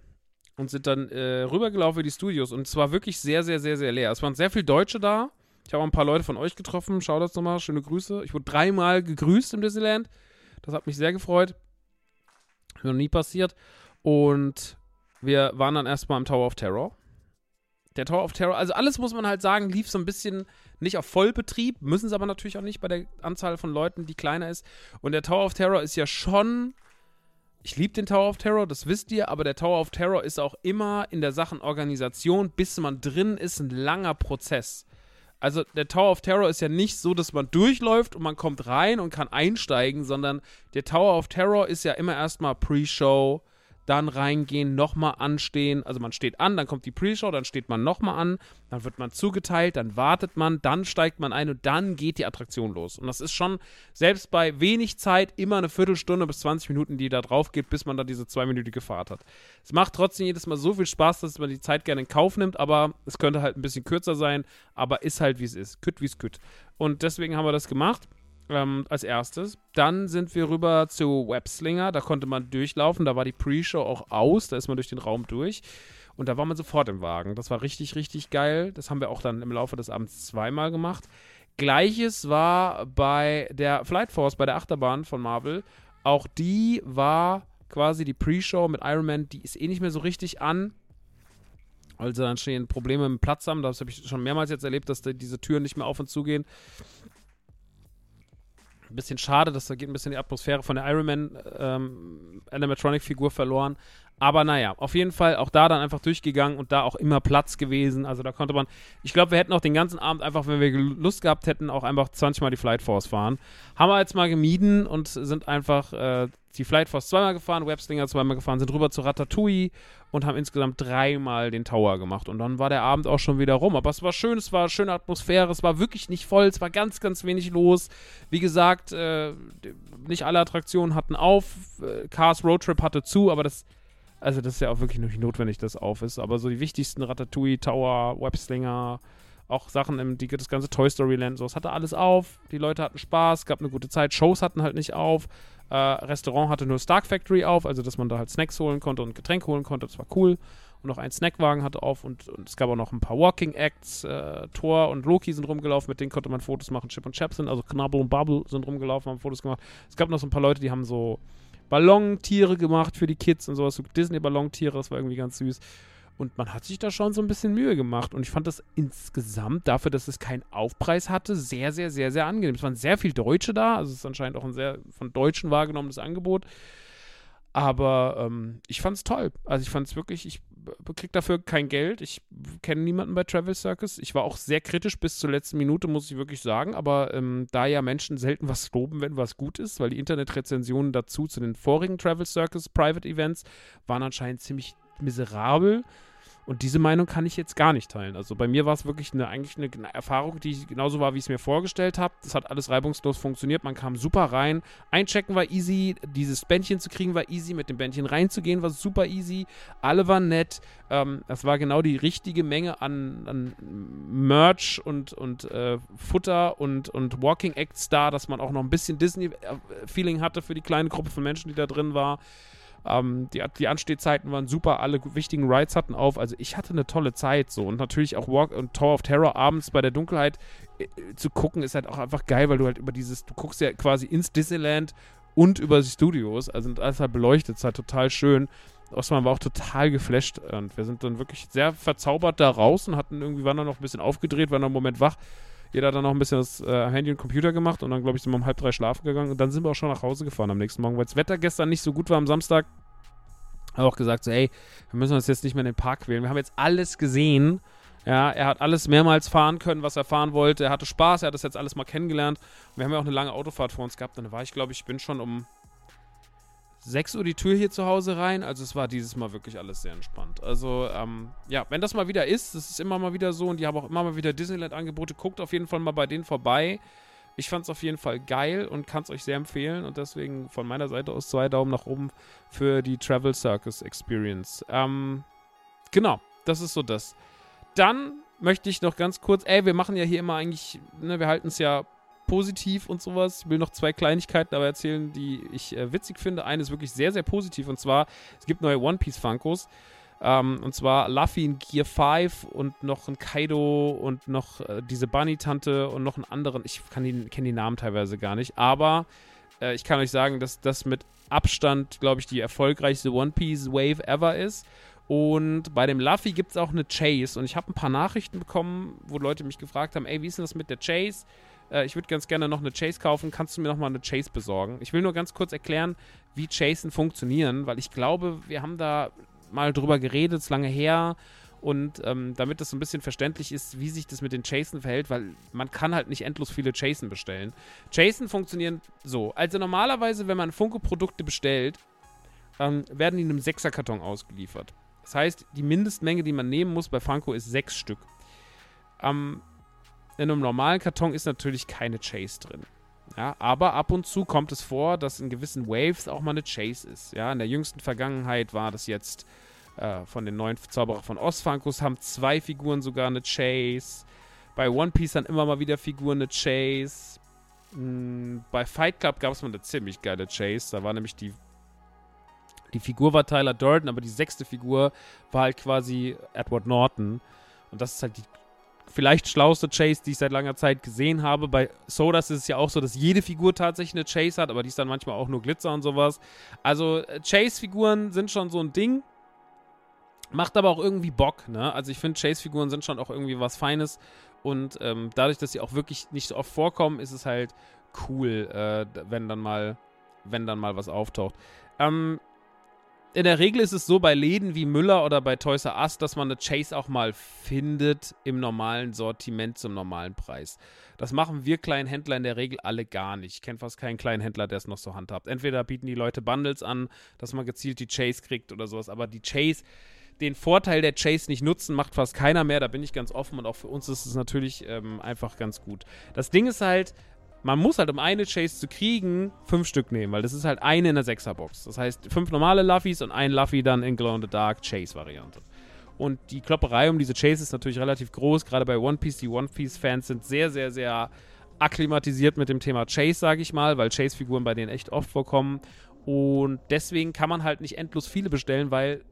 und sind dann äh, rübergelaufen in die Studios. Und es war wirklich sehr, sehr, sehr, sehr leer. Es waren sehr viele Deutsche da ich habe auch ein paar Leute von euch getroffen. Schau das nochmal. Schöne Grüße. Ich wurde dreimal gegrüßt im Disneyland. Das hat mich sehr gefreut. Noch nie passiert. Und wir waren dann erstmal im Tower of Terror. Der Tower of Terror, also alles muss man halt sagen, lief so ein bisschen nicht auf Vollbetrieb, müssen es aber natürlich auch nicht bei der Anzahl von Leuten, die kleiner ist. Und der Tower of Terror ist ja schon. Ich liebe den Tower of Terror, das wisst ihr, aber der Tower of Terror ist auch immer in der Sachen Organisation, bis man drin ist, ein langer Prozess. Also der Tower of Terror ist ja nicht so, dass man durchläuft und man kommt rein und kann einsteigen, sondern der Tower of Terror ist ja immer erstmal Pre-Show, dann reingehen, nochmal anstehen. Also man steht an, dann kommt die Pre-Show, dann steht man nochmal an, dann wird man zugeteilt, dann wartet man, dann steigt man ein und dann geht die Attraktion los. Und das ist schon, selbst bei wenig Zeit, immer eine Viertelstunde bis 20 Minuten, die da drauf geht, bis man da diese zweiminütige Fahrt hat. Es macht trotzdem jedes Mal so viel Spaß, dass man die Zeit gerne in Kauf nimmt, aber es könnte halt ein bisschen kürzer sein, aber ist halt wie es ist. Kütt wie es kütt. Und deswegen haben wir das gemacht ähm, als erstes. Dann sind wir rüber zu Webslinger, da konnte man durchlaufen, da war die Pre-Show auch aus, da ist man durch den Raum durch. Und da war man sofort im Wagen. Das war richtig, richtig geil. Das haben wir auch dann im Laufe des Abends zweimal gemacht. Gleiches war bei der Flight Force, bei der Achterbahn von Marvel. Auch die war quasi die Pre-Show mit Iron Man, die ist eh nicht mehr so richtig an. Also dann stehen Probleme im Platz haben. Das habe ich schon mehrmals jetzt erlebt, dass da diese Türen nicht mehr auf und zu gehen ein bisschen schade, dass da geht ein bisschen die Atmosphäre von der Iron Man ähm, Animatronic-Figur verloren. Aber naja, auf jeden Fall auch da dann einfach durchgegangen und da auch immer Platz gewesen. Also da konnte man, ich glaube, wir hätten auch den ganzen Abend einfach, wenn wir Lust gehabt hätten, auch einfach 20 Mal die Flight Force fahren. Haben wir jetzt mal gemieden und sind einfach äh, die Flight Force zweimal gefahren, Webslinger zweimal gefahren, sind rüber zu Ratatouille und haben insgesamt dreimal den Tower gemacht. Und dann war der Abend auch schon wieder rum. Aber es war schön, es war schöne Atmosphäre, es war wirklich nicht voll, es war ganz, ganz wenig los. Wie gesagt, äh, nicht alle Attraktionen hatten auf. Äh, Cars Road Trip hatte zu, aber das, also das ist ja auch wirklich nicht notwendig, dass auf ist. Aber so die wichtigsten Ratatouille, Tower, Webslinger, auch Sachen im, die, das ganze Toy Story Land, so, es hatte alles auf. Die Leute hatten Spaß, gab eine gute Zeit. Shows hatten halt nicht auf. Äh, Restaurant hatte nur Stark Factory auf, also dass man da halt Snacks holen konnte und Getränke holen konnte. Das war cool. Und noch ein Snackwagen hatte auf und, und es gab auch noch ein paar Walking Acts. Äh, Thor und Loki sind rumgelaufen, mit denen konnte man Fotos machen. Chip und Chap sind, also Knabbel und Bubble sind rumgelaufen, haben Fotos gemacht. Es gab noch so ein paar Leute, die haben so Ballontiere gemacht für die Kids und sowas, so Disney-Ballontiere, das war irgendwie ganz süß. Und man hat sich da schon so ein bisschen Mühe gemacht. Und ich fand das insgesamt, dafür, dass es keinen Aufpreis hatte, sehr, sehr, sehr, sehr angenehm. Es waren sehr viele Deutsche da. Also es ist anscheinend auch ein sehr von Deutschen wahrgenommenes Angebot. Aber ähm, ich fand es toll. Also ich fand es wirklich, ich krieg dafür kein Geld. Ich kenne niemanden bei Travel Circus. Ich war auch sehr kritisch bis zur letzten Minute, muss ich wirklich sagen. Aber ähm, da ja Menschen selten was loben, wenn was gut ist, weil die Internetrezensionen dazu zu den vorigen Travel Circus Private Events waren anscheinend ziemlich miserabel. Und diese Meinung kann ich jetzt gar nicht teilen. Also bei mir war es wirklich eine, eigentlich eine Erfahrung, die genauso war, wie ich es mir vorgestellt habe. Das hat alles reibungslos funktioniert. Man kam super rein. Einchecken war easy. Dieses Bändchen zu kriegen war easy. Mit dem Bändchen reinzugehen war super easy. Alle waren nett. Ähm, das war genau die richtige Menge an, an Merch und, und äh, Futter und, und Walking Acts da, dass man auch noch ein bisschen Disney-Feeling hatte für die kleine Gruppe von Menschen, die da drin war. Ähm, die, die Anstehzeiten waren super, alle wichtigen Rides hatten auf. Also ich hatte eine tolle Zeit so. Und natürlich auch Walk und Tower of Terror abends bei der Dunkelheit äh, zu gucken, ist halt auch einfach geil, weil du halt über dieses, du guckst ja quasi ins Disneyland und über die Studios, also alles halt beleuchtet, ist halt total schön. Osman war auch total geflasht und wir sind dann wirklich sehr verzaubert da raus und hatten irgendwie, waren dann noch ein bisschen aufgedreht, waren noch einen Moment wach. Jeder hat dann noch ein bisschen das äh, Handy und Computer gemacht und dann, glaube ich, sind wir um halb drei schlafen gegangen und dann sind wir auch schon nach Hause gefahren am nächsten Morgen, weil das Wetter gestern nicht so gut war am Samstag. Habe auch gesagt, so, ey, wir müssen uns jetzt nicht mehr in den Park wählen. Wir haben jetzt alles gesehen. Ja, er hat alles mehrmals fahren können, was er fahren wollte. Er hatte Spaß, er hat das jetzt alles mal kennengelernt. wir haben ja auch eine lange Autofahrt vor uns gehabt. Dann war ich, glaube ich, bin schon um 6 Uhr die Tür hier zu Hause rein. Also es war dieses Mal wirklich alles sehr entspannt. Also ähm, ja, wenn das mal wieder ist, das ist immer mal wieder so und die haben auch immer mal wieder Disneyland-Angebote, guckt auf jeden Fall mal bei denen vorbei. Ich fand es auf jeden Fall geil und kann es euch sehr empfehlen und deswegen von meiner Seite aus zwei Daumen nach oben für die Travel Circus Experience. Ähm, genau, das ist so das. Dann möchte ich noch ganz kurz, ey, wir machen ja hier immer eigentlich, ne, wir halten es ja positiv und sowas. Ich will noch zwei Kleinigkeiten aber erzählen, die ich äh, witzig finde. Eine ist wirklich sehr, sehr positiv und zwar, es gibt neue One Piece Funkos. Ähm, und zwar Luffy in Gear 5 und noch ein Kaido und noch äh, diese Bunny-Tante und noch einen anderen. Ich kenne die Namen teilweise gar nicht, aber äh, ich kann euch sagen, dass das mit Abstand, glaube ich, die erfolgreichste One Piece Wave ever ist. Und bei dem Luffy gibt es auch eine Chase. Und ich habe ein paar Nachrichten bekommen, wo Leute mich gefragt haben: Ey, wie ist denn das mit der Chase? Äh, ich würde ganz gerne noch eine Chase kaufen. Kannst du mir noch mal eine Chase besorgen? Ich will nur ganz kurz erklären, wie Chasen funktionieren, weil ich glaube, wir haben da mal drüber geredet, ist lange her. Und ähm, damit das so ein bisschen verständlich ist, wie sich das mit den Chasen verhält, weil man kann halt nicht endlos viele Chasen bestellen. Chasen funktionieren so. Also normalerweise, wenn man Funko-Produkte bestellt, ähm, werden die in einem Sechserkarton ausgeliefert. Das heißt, die Mindestmenge, die man nehmen muss bei Funko, ist sechs Stück. Ähm, in einem normalen Karton ist natürlich keine Chase drin. Ja, aber ab und zu kommt es vor, dass in gewissen Waves auch mal eine Chase ist. Ja, in der jüngsten Vergangenheit war das jetzt äh, von den neuen Zauberer von Osfankos haben zwei Figuren sogar eine Chase. Bei One Piece dann immer mal wieder Figuren eine Chase. Mhm, bei Fight Club gab es mal eine ziemlich geile Chase. Da war nämlich die die Figur war Tyler Durden, aber die sechste Figur war halt quasi Edward Norton. Und das ist halt die vielleicht schlauste Chase, die ich seit langer Zeit gesehen habe. Bei Sodas ist es ja auch so, dass jede Figur tatsächlich eine Chase hat, aber die ist dann manchmal auch nur Glitzer und sowas. Also äh, Chase-Figuren sind schon so ein Ding. Macht aber auch irgendwie Bock, ne? Also ich finde, Chase-Figuren sind schon auch irgendwie was Feines. Und ähm, dadurch, dass sie auch wirklich nicht so oft vorkommen, ist es halt cool, äh, wenn dann mal, wenn dann mal was auftaucht. Ähm, in der Regel ist es so bei Läden wie Müller oder bei Toys R Us, dass man eine Chase auch mal findet im normalen Sortiment zum normalen Preis. Das machen wir kleinen Händler in der Regel alle gar nicht. Ich kenne fast keinen kleinen Händler, der es noch so handhabt. Entweder bieten die Leute Bundles an, dass man gezielt die Chase kriegt oder sowas, aber die Chase, den Vorteil der Chase nicht nutzen, macht fast keiner mehr. Da bin ich ganz offen und auch für uns ist es natürlich ähm, einfach ganz gut. Das Ding ist halt, man muss halt, um eine Chase zu kriegen, fünf Stück nehmen, weil das ist halt eine in der Sechserbox. Das heißt, fünf normale Luffys und ein Luffy dann in Glow in the Dark Chase-Variante. Und die Klopperei um diese Chase ist natürlich relativ groß, gerade bei One Piece. Die One Piece-Fans sind sehr, sehr, sehr akklimatisiert mit dem Thema Chase, sage ich mal, weil Chase-Figuren bei denen echt oft vorkommen. Und deswegen kann man halt nicht endlos viele bestellen, weil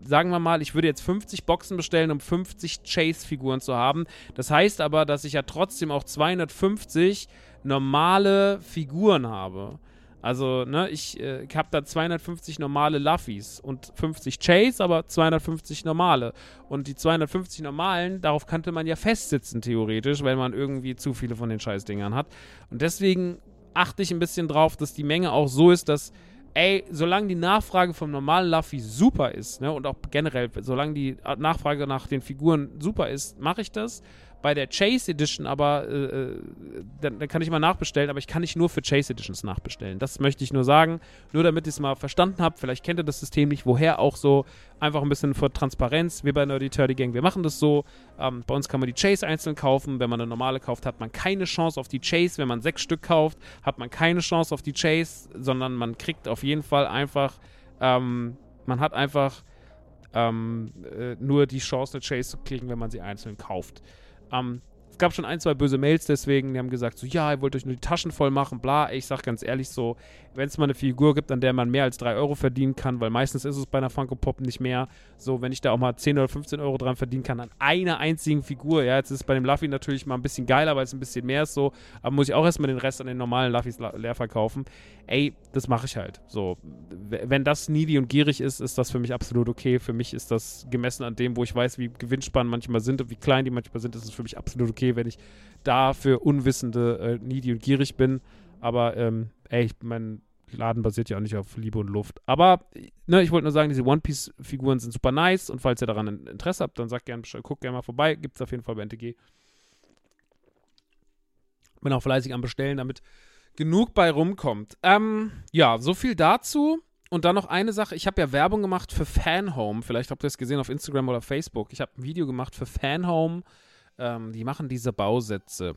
sagen wir mal, ich würde jetzt 50 Boxen bestellen, um 50 Chase-Figuren zu haben. Das heißt aber, dass ich ja trotzdem auch 250 normale Figuren habe. Also, ne, ich, äh, habe da 250 normale Luffys und 50 Chase, aber 250 normale. Und die 250 normalen, darauf könnte man ja festsitzen, theoretisch, wenn man irgendwie zu viele von den Scheißdingern hat. Und deswegen achte ich ein bisschen drauf, dass die Menge auch so ist, dass, ey, solange die Nachfrage vom normalen Luffy super ist, ne, und auch generell, solange die Nachfrage nach den Figuren super ist, mache ich das bei der Chase Edition aber, äh, äh, dann, dann, kann ich mal nachbestellen, aber ich kann nicht nur für Chase Editions nachbestellen. Das möchte ich nur sagen, nur damit ihr es mal verstanden habt. Vielleicht kennt ihr das System nicht, woher auch so. Einfach ein bisschen für Transparenz. Wir bei Nerdy Turdy Gang, wir machen das so. Ähm, bei uns kann man die Chase einzeln kaufen. Wenn man eine normale kauft, hat man keine Chance auf die Chase. Wenn man sechs Stück kauft, hat man keine Chance auf die Chase, sondern man kriegt auf jeden Fall einfach, ähm, man hat einfach ähm, äh, nur die Chance, eine Chase zu kriegen, wenn man sie einzeln kauft. Ähm, es gab schon ein, zwei böse Mails deswegen, die haben gesagt, so, ja, ihr wollt euch nur die Taschen voll machen, bla. Ich sag ganz ehrlich so, wenn es mal eine Figur gibt, an der man mehr als 3 Euro verdienen kann, weil meistens ist es bei einer Funko Pop nicht mehr, so, wenn ich da auch mal 10 oder 15 Euro dran verdienen kann, an einer einzigen Figur, ja, jetzt ist es bei dem Luffy natürlich mal ein bisschen geiler, weil es ein bisschen mehr ist so, aber muss ich auch erstmal den Rest an den normalen Luffys leer verkaufen. Ey, das mache ich halt. So, wenn das needy und gierig ist, ist das für mich absolut okay. Für mich ist das gemessen an dem, wo ich weiß, wie gewinnspann manchmal sind und wie klein die manchmal sind, ist es für mich absolut okay, wenn ich da für Unwissende äh, needy und gierig bin. Aber, ähm, ey, mein Laden basiert ja auch nicht auf Liebe und Luft. Aber, ne, ich wollte nur sagen, diese One Piece-Figuren sind super nice und falls ihr daran Interesse habt, dann sagt gerne, guckt gerne mal vorbei. Gibt es auf jeden Fall bei NTG. Bin auch fleißig am Bestellen, damit genug bei rumkommt. Ähm, ja, so viel dazu. Und dann noch eine Sache, ich habe ja Werbung gemacht für Fanhome. Vielleicht habt ihr es gesehen auf Instagram oder Facebook. Ich habe ein Video gemacht für Fanhome. Ähm, die machen diese Bausätze.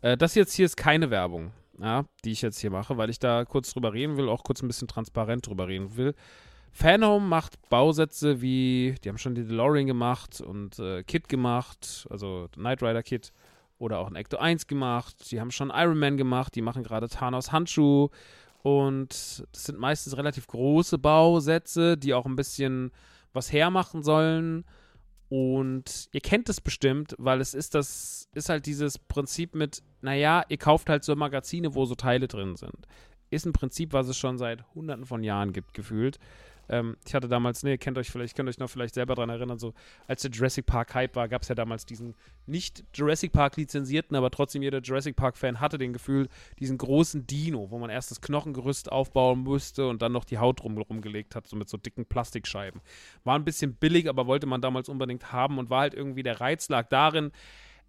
Äh, das jetzt hier ist keine Werbung, ja, die ich jetzt hier mache, weil ich da kurz drüber reden will, auch kurz ein bisschen transparent drüber reden will. Fanhome macht Bausätze wie, die haben schon die DeLorean gemacht und äh, Kit gemacht, also Knight Rider Kit oder auch ein Ecto 1 gemacht. Die haben schon Iron Man gemacht, die machen gerade Thanos Handschuh und das sind meistens relativ große Bausätze, die auch ein bisschen was hermachen sollen. Und ihr kennt es bestimmt, weil es ist das, ist halt dieses Prinzip mit, naja, ihr kauft halt so Magazine, wo so Teile drin sind. Ist ein Prinzip, was es schon seit hunderten von Jahren gibt, gefühlt. Ähm, ich hatte damals, ne, ihr kennt euch vielleicht, könnt euch noch vielleicht selber daran erinnern, so als der Jurassic Park Hype war, gab es ja damals diesen nicht Jurassic Park lizenzierten, aber trotzdem jeder Jurassic Park Fan hatte den Gefühl, diesen großen Dino, wo man erst das Knochengerüst aufbauen musste und dann noch die Haut rum, rumgelegt hat, so mit so dicken Plastikscheiben. War ein bisschen billig, aber wollte man damals unbedingt haben und war halt irgendwie der Reiz lag darin,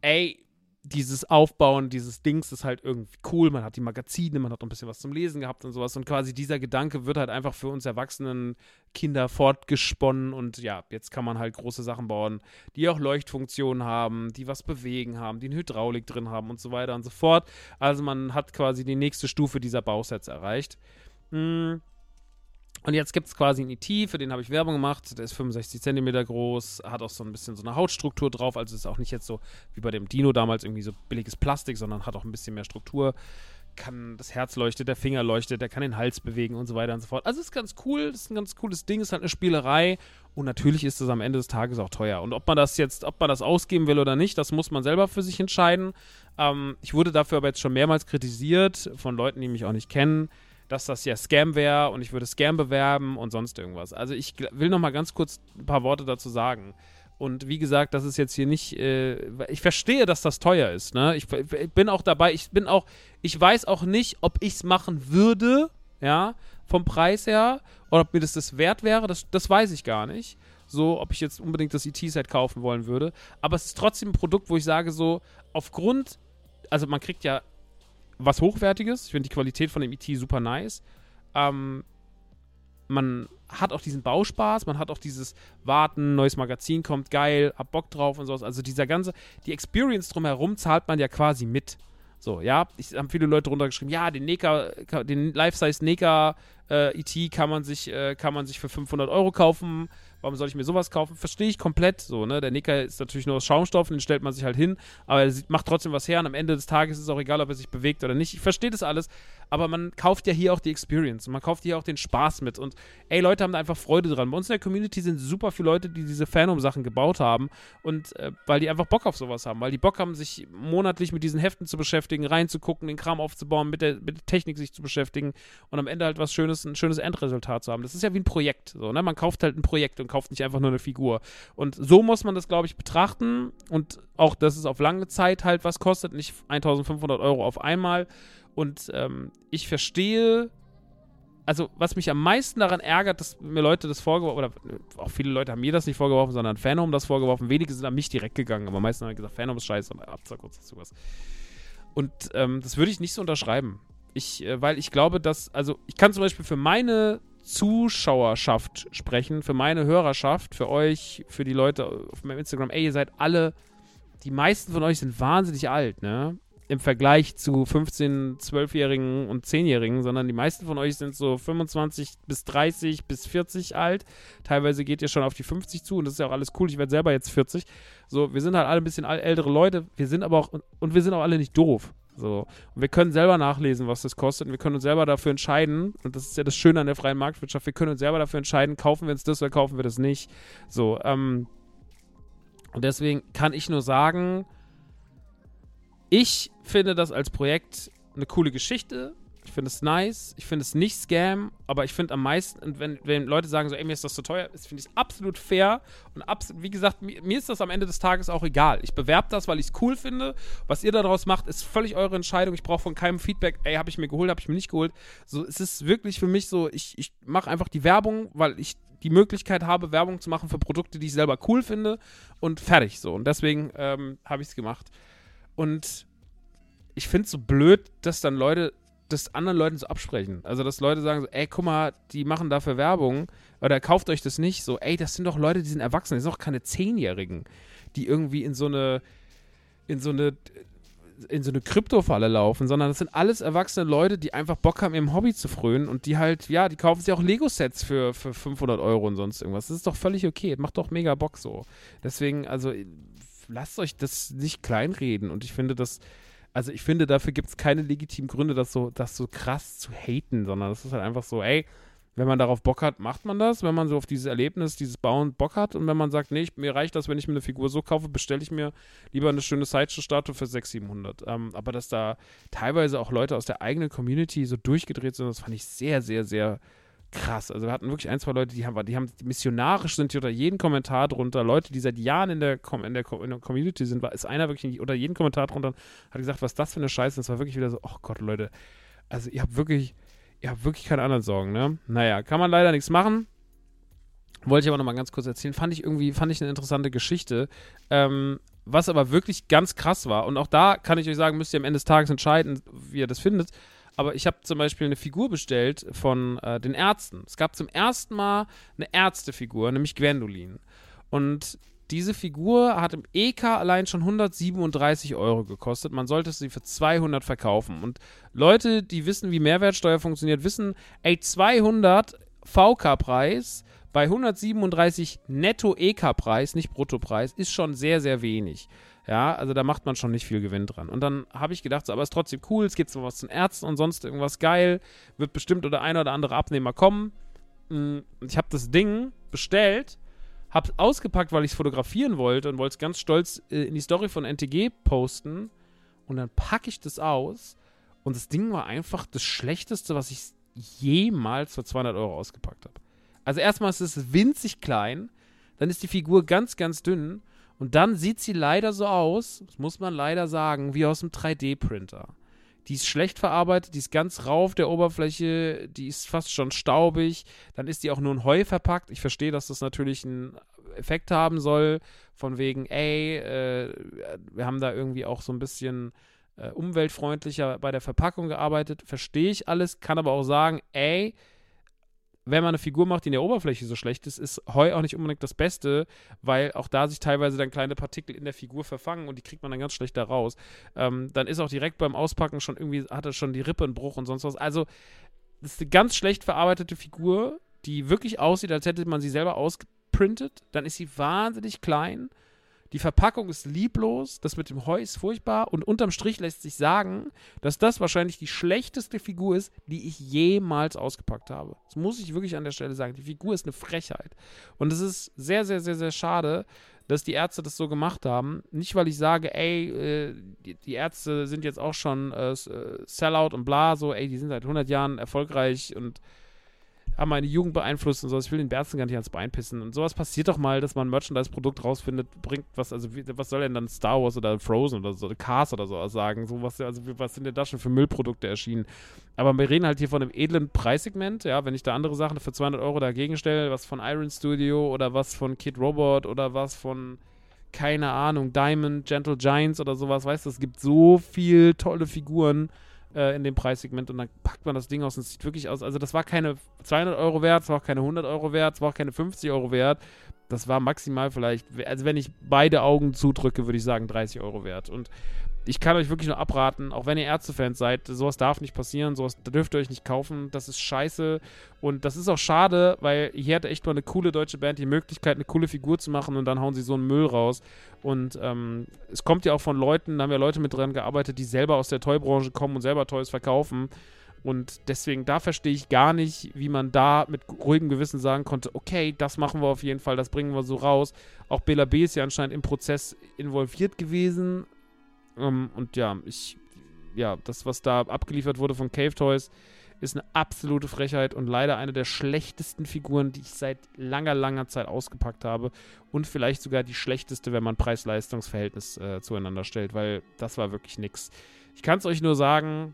ey, dieses Aufbauen dieses Dings ist halt irgendwie cool. Man hat die Magazine, man hat noch ein bisschen was zum Lesen gehabt und sowas. Und quasi dieser Gedanke wird halt einfach für uns erwachsenen Kinder fortgesponnen. Und ja, jetzt kann man halt große Sachen bauen, die auch Leuchtfunktionen haben, die was bewegen haben, die eine Hydraulik drin haben und so weiter und so fort. Also man hat quasi die nächste Stufe dieser Bausets erreicht. Hm. Und jetzt gibt es quasi einen ET, für den habe ich Werbung gemacht. Der ist 65 cm groß, hat auch so ein bisschen so eine Hautstruktur drauf. Also ist auch nicht jetzt so wie bei dem Dino damals irgendwie so billiges Plastik, sondern hat auch ein bisschen mehr Struktur. Kann das Herz leuchtet, der Finger leuchtet, der kann den Hals bewegen und so weiter und so fort. Also ist ganz cool, ist ein ganz cooles Ding, ist halt eine Spielerei und natürlich ist es am Ende des Tages auch teuer. Und ob man das jetzt, ob man das ausgeben will oder nicht, das muss man selber für sich entscheiden. Ähm, ich wurde dafür aber jetzt schon mehrmals kritisiert von Leuten, die mich auch nicht kennen dass das ja Scam wäre und ich würde Scam bewerben und sonst irgendwas. Also ich will noch mal ganz kurz ein paar Worte dazu sagen. Und wie gesagt, das ist jetzt hier nicht, äh, ich verstehe, dass das teuer ist, ne? Ich, ich, bin auch dabei, ich bin auch, ich weiß auch nicht, ob ich es machen würde, ja, vom Preis her, oder ob mir das das wert wäre, das, das weiß ich gar nicht. So, ob ich jetzt unbedingt das ET-Set kaufen wollen würde. Aber es ist trotzdem ein Produkt, wo ich sage, so, aufgrund, also man kriegt ja was Hochwertiges. Ich finde die Qualität von dem ET super nice. Ähm, man hat auch diesen Bauspaß, man hat auch dieses Warten, neues Magazin kommt, geil, hab Bock drauf und sowas. Also dieser ganze, die Experience drumherum zahlt man ja quasi mit. So, ja, ich haben viele Leute drunter geschrieben, ja, den Neka, den Life-Size Neka äh, ET kann man sich, äh, kann man sich für 500 Euro kaufen warum soll ich mir sowas kaufen? Verstehe ich komplett so, ne? Der Nicker ist natürlich nur aus Schaumstoff, den stellt man sich halt hin, aber er macht trotzdem was her und am Ende des Tages ist es auch egal, ob er sich bewegt oder nicht. Ich verstehe das alles, aber man kauft ja hier auch die Experience und man kauft hier auch den Spaß mit und ey, Leute haben da einfach Freude dran. Bei uns in der Community sind super viele Leute, die diese Phantom-Sachen gebaut haben und äh, weil die einfach Bock auf sowas haben, weil die Bock haben, sich monatlich mit diesen Heften zu beschäftigen, reinzugucken, den Kram aufzubauen, mit der, mit der Technik sich zu beschäftigen und am Ende halt was Schönes, ein schönes Endresultat zu haben. Das ist ja wie ein Projekt, so, ne? Man kauft halt ein Projekt und kauft nicht einfach nur eine Figur. Und so muss man das, glaube ich, betrachten. Und auch, dass es auf lange Zeit halt was kostet, nicht 1500 Euro auf einmal. Und ähm, ich verstehe, also was mich am meisten daran ärgert, dass mir Leute das vorgeworfen, oder auch viele Leute haben mir das nicht vorgeworfen, sondern Phantom das vorgeworfen. Wenige sind an mich direkt gegangen, aber meisten haben gesagt, Phantom ist scheiße und Abzack kurz dazu was. Und ähm, das würde ich nicht so unterschreiben. Ich, äh, weil ich glaube, dass, also ich kann zum Beispiel für meine Zuschauerschaft sprechen, für meine Hörerschaft, für euch, für die Leute auf meinem Instagram. Ey, ihr seid alle, die meisten von euch sind wahnsinnig alt, ne? im Vergleich zu 15-, 12-Jährigen und 10-Jährigen, sondern die meisten von euch sind so 25 bis 30 bis 40 alt. Teilweise geht ihr schon auf die 50 zu und das ist ja auch alles cool. Ich werde selber jetzt 40. So, wir sind halt alle ein bisschen ältere Leute. Wir sind aber auch, und wir sind auch alle nicht doof. So. Und wir können selber nachlesen, was das kostet. Und wir können uns selber dafür entscheiden. Und das ist ja das Schöne an der freien Marktwirtschaft. Wir können uns selber dafür entscheiden, kaufen wir uns das oder kaufen wir das nicht. So, ähm, und deswegen kann ich nur sagen, ich finde das als Projekt eine coole Geschichte. Ich finde es nice. Ich finde es nicht Scam, aber ich finde am meisten, wenn, wenn Leute sagen so, ey, mir ist das zu teuer, finde ich es absolut fair. Und absolut, wie gesagt, mir, mir, ist das am Ende des Tages auch egal. Ich bewerbe das, weil ich es cool finde. Was ihr daraus macht, ist völlig eure Entscheidung. Ich brauche von keinem Feedback, ey, habe ich mir geholt, habe ich mir nicht geholt. So, es ist wirklich für mich so, ich, ich mache einfach die Werbung, weil ich die Möglichkeit habe, Werbung zu machen für Produkte, die ich selber cool finde und fertig so. Und deswegen ähm, habe ich es gemacht. Und ich finde es so blöd, dass dann Leute das anderen Leuten so absprechen. Also, dass Leute sagen so, ey, guck mal, die machen dafür Werbung oder kauft euch das nicht. So, ey, das sind doch Leute, die sind erwachsen, die sind doch keine Zehnjährigen, die irgendwie in so eine, in so eine, in so eine Kryptofalle laufen, sondern das sind alles erwachsene Leute, die einfach Bock haben, ihrem Hobby zu frönen und die halt, ja, die kaufen sich auch Lego-Sets für, für 500 Euro und sonst irgendwas. Das ist doch völlig okay. Macht doch mega Bock so. Deswegen, also, lasst euch das nicht kleinreden und ich finde, das also ich finde, dafür gibt es keine legitimen Gründe, das so, das so krass zu haten, sondern es ist halt einfach so, ey, wenn man darauf Bock hat, macht man das. Wenn man so auf dieses Erlebnis, dieses Bauen Bock hat und wenn man sagt, nee, ich, mir reicht das, wenn ich mir eine Figur so kaufe, bestelle ich mir lieber eine schöne Sideshow-Statue für 600, 700. Ähm, aber dass da teilweise auch Leute aus der eigenen Community so durchgedreht sind, das fand ich sehr, sehr, sehr krass. Also wir hatten wirklich ein, zwei Leute, die haben, die haben missionarisch sind hier unter jeden Kommentar drunter. Leute, die seit Jahren in der, in der, Community sind, war, ist einer wirklich unter jeden Kommentar drunter, hat gesagt, was das für eine Scheiße ist. Das war wirklich wieder so, oh Gott, Leute. Also ihr habt wirklich, ihr habt wirklich keine anderen Sorgen, ne? Naja, kann man leider nichts machen. Wollte ich aber nochmal ganz kurz erzählen. Fand ich irgendwie, fand ich eine interessante Geschichte. Ähm, was aber wirklich ganz krass war, und auch da kann ich euch sagen, müsst ihr am Ende des Tages entscheiden, wie ihr das findet. Aber ich habe zum Beispiel eine Figur bestellt von äh, den Ärzten. Es gab zum ersten Mal eine Ärztefigur, nämlich Gwendolin. Und diese Figur hat im EK allein schon 137 Euro gekostet. Man sollte sie für 200 verkaufen. Und Leute, die wissen, wie Mehrwertsteuer funktioniert, wissen, ey, 200 VK-Preis bei 137 Netto-EK-Preis, nicht Bruttopreis, ist schon sehr, sehr wenig. Ja, also da macht man schon nicht viel Gewinn dran. Und dann habe ich gedacht, so, aber ist trotzdem cool, es gibt so was zum Ärzten und sonst irgendwas geil, wird bestimmt oder ein oder andere Abnehmer kommen. Mm, ich habe das Ding bestellt, habe es ausgepackt, weil ich es fotografieren wollte und wollte es ganz stolz äh, in die Story von NTG posten. Und dann packe ich das aus und das Ding war einfach das Schlechteste, was ich jemals für 200 Euro ausgepackt habe. Also erstmal ist es winzig klein, dann ist die Figur ganz, ganz dünn und dann sieht sie leider so aus, das muss man leider sagen, wie aus einem 3D-Printer. Die ist schlecht verarbeitet, die ist ganz rau auf der Oberfläche, die ist fast schon staubig. Dann ist die auch nur in Heu verpackt. Ich verstehe, dass das natürlich einen Effekt haben soll, von wegen, ey, äh, wir haben da irgendwie auch so ein bisschen äh, umweltfreundlicher bei der Verpackung gearbeitet. Verstehe ich alles, kann aber auch sagen, ey, wenn man eine Figur macht, die in der Oberfläche so schlecht ist, ist Heu auch nicht unbedingt das Beste, weil auch da sich teilweise dann kleine Partikel in der Figur verfangen und die kriegt man dann ganz schlecht da raus. Ähm, dann ist auch direkt beim Auspacken schon irgendwie, hat er schon die Rippe einen Bruch und sonst was. Also, das ist eine ganz schlecht verarbeitete Figur, die wirklich aussieht, als hätte man sie selber ausgeprintet. Dann ist sie wahnsinnig klein die Verpackung ist lieblos, das mit dem Heu ist furchtbar und unterm Strich lässt sich sagen, dass das wahrscheinlich die schlechteste Figur ist, die ich jemals ausgepackt habe. Das muss ich wirklich an der Stelle sagen. Die Figur ist eine Frechheit. Und es ist sehr, sehr, sehr, sehr schade, dass die Ärzte das so gemacht haben. Nicht, weil ich sage, ey, äh, die, Ärzte sind jetzt auch schon äh, äh Sellout und bla, so, ey, die sind seit 100 Jahren erfolgreich und haben meine Jugend beeinflusst und so. Ich will den Bärzen gar nicht ans Bein pissen. Und sowas passiert doch mal, dass man ein Merchandise-Produkt rausfindet, bringt was, also wie, was soll denn dann Star Wars oder Frozen oder so, Cars oder so sagen? So was, also was sind denn da schon für Müllprodukte erschienen? Aber wir reden halt hier von einem edlen Preissegment, ja, wenn ich da andere Sachen für 200 Euro dagegen stelle, was von Iron Studio oder was von Kid Robot oder was von keine Ahnung, Diamond, Gentle Giants oder sowas, weißt du, es gibt so viel tolle Figuren äh, in dem Preissegment und dann packt man das Ding aus und es sieht wirklich aus. Also, das war keine 200 Euro wert, es war auch keine 100 Euro wert, es war auch keine 50 Euro wert. Das war maximal vielleicht, also wenn ich beide Augen zudrücke, würde ich sagen 30 Euro wert. Und ich kann euch wirklich nur abraten, auch wenn ihr Ärztefans seid, sowas darf nicht passieren, sowas dürft ihr euch nicht kaufen, das ist scheiße. Und das ist auch schade, weil hier hatte echt mal eine coole deutsche Band die Möglichkeit, eine coole Figur zu machen und dann hauen sie so einen Müll raus. Und ähm, es kommt ja auch von Leuten, da haben ja Leute mit dran gearbeitet, die selber aus der Toy-Branche kommen und selber Toys verkaufen. Und deswegen, da verstehe ich gar nicht, wie man da mit ruhigem Gewissen sagen konnte, okay, das machen wir auf jeden Fall, das bringen wir so raus. Auch Bela B ist ja anscheinend im Prozess involviert gewesen, ähm, und ja, ich, ja, das, was da abgeliefert wurde von Cave Toys, ist eine absolute Frechheit und leider eine der schlechtesten Figuren, die ich seit langer, langer Zeit ausgepackt habe. Und vielleicht sogar die schlechteste, wenn man Preis-Leistungs-Verhältnis äh, zueinander stellt, weil das war wirklich nix. Ich kann es euch nur sagen,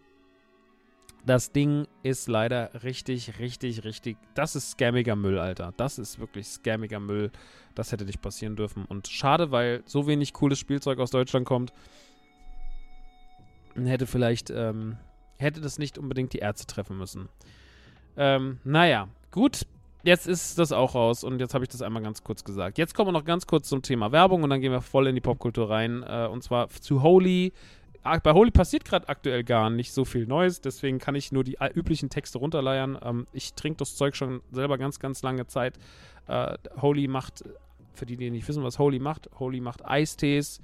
das Ding ist leider richtig, richtig, richtig. Das ist scammiger Müll, Alter. Das ist wirklich scammiger Müll. Das hätte nicht passieren dürfen. Und schade, weil so wenig cooles Spielzeug aus Deutschland kommt hätte vielleicht, ähm, hätte das nicht unbedingt die Ärzte treffen müssen. Ähm, naja, gut. Jetzt ist das auch raus und jetzt habe ich das einmal ganz kurz gesagt. Jetzt kommen wir noch ganz kurz zum Thema Werbung und dann gehen wir voll in die Popkultur rein. Äh, und zwar zu Holy. Ah, bei Holy passiert gerade aktuell gar nicht so viel Neues, deswegen kann ich nur die üblichen Texte runterleiern. Ähm, ich trinke das Zeug schon selber ganz, ganz lange Zeit. Äh, Holy macht, für die, die nicht wissen, was Holy macht, Holy macht Eistees,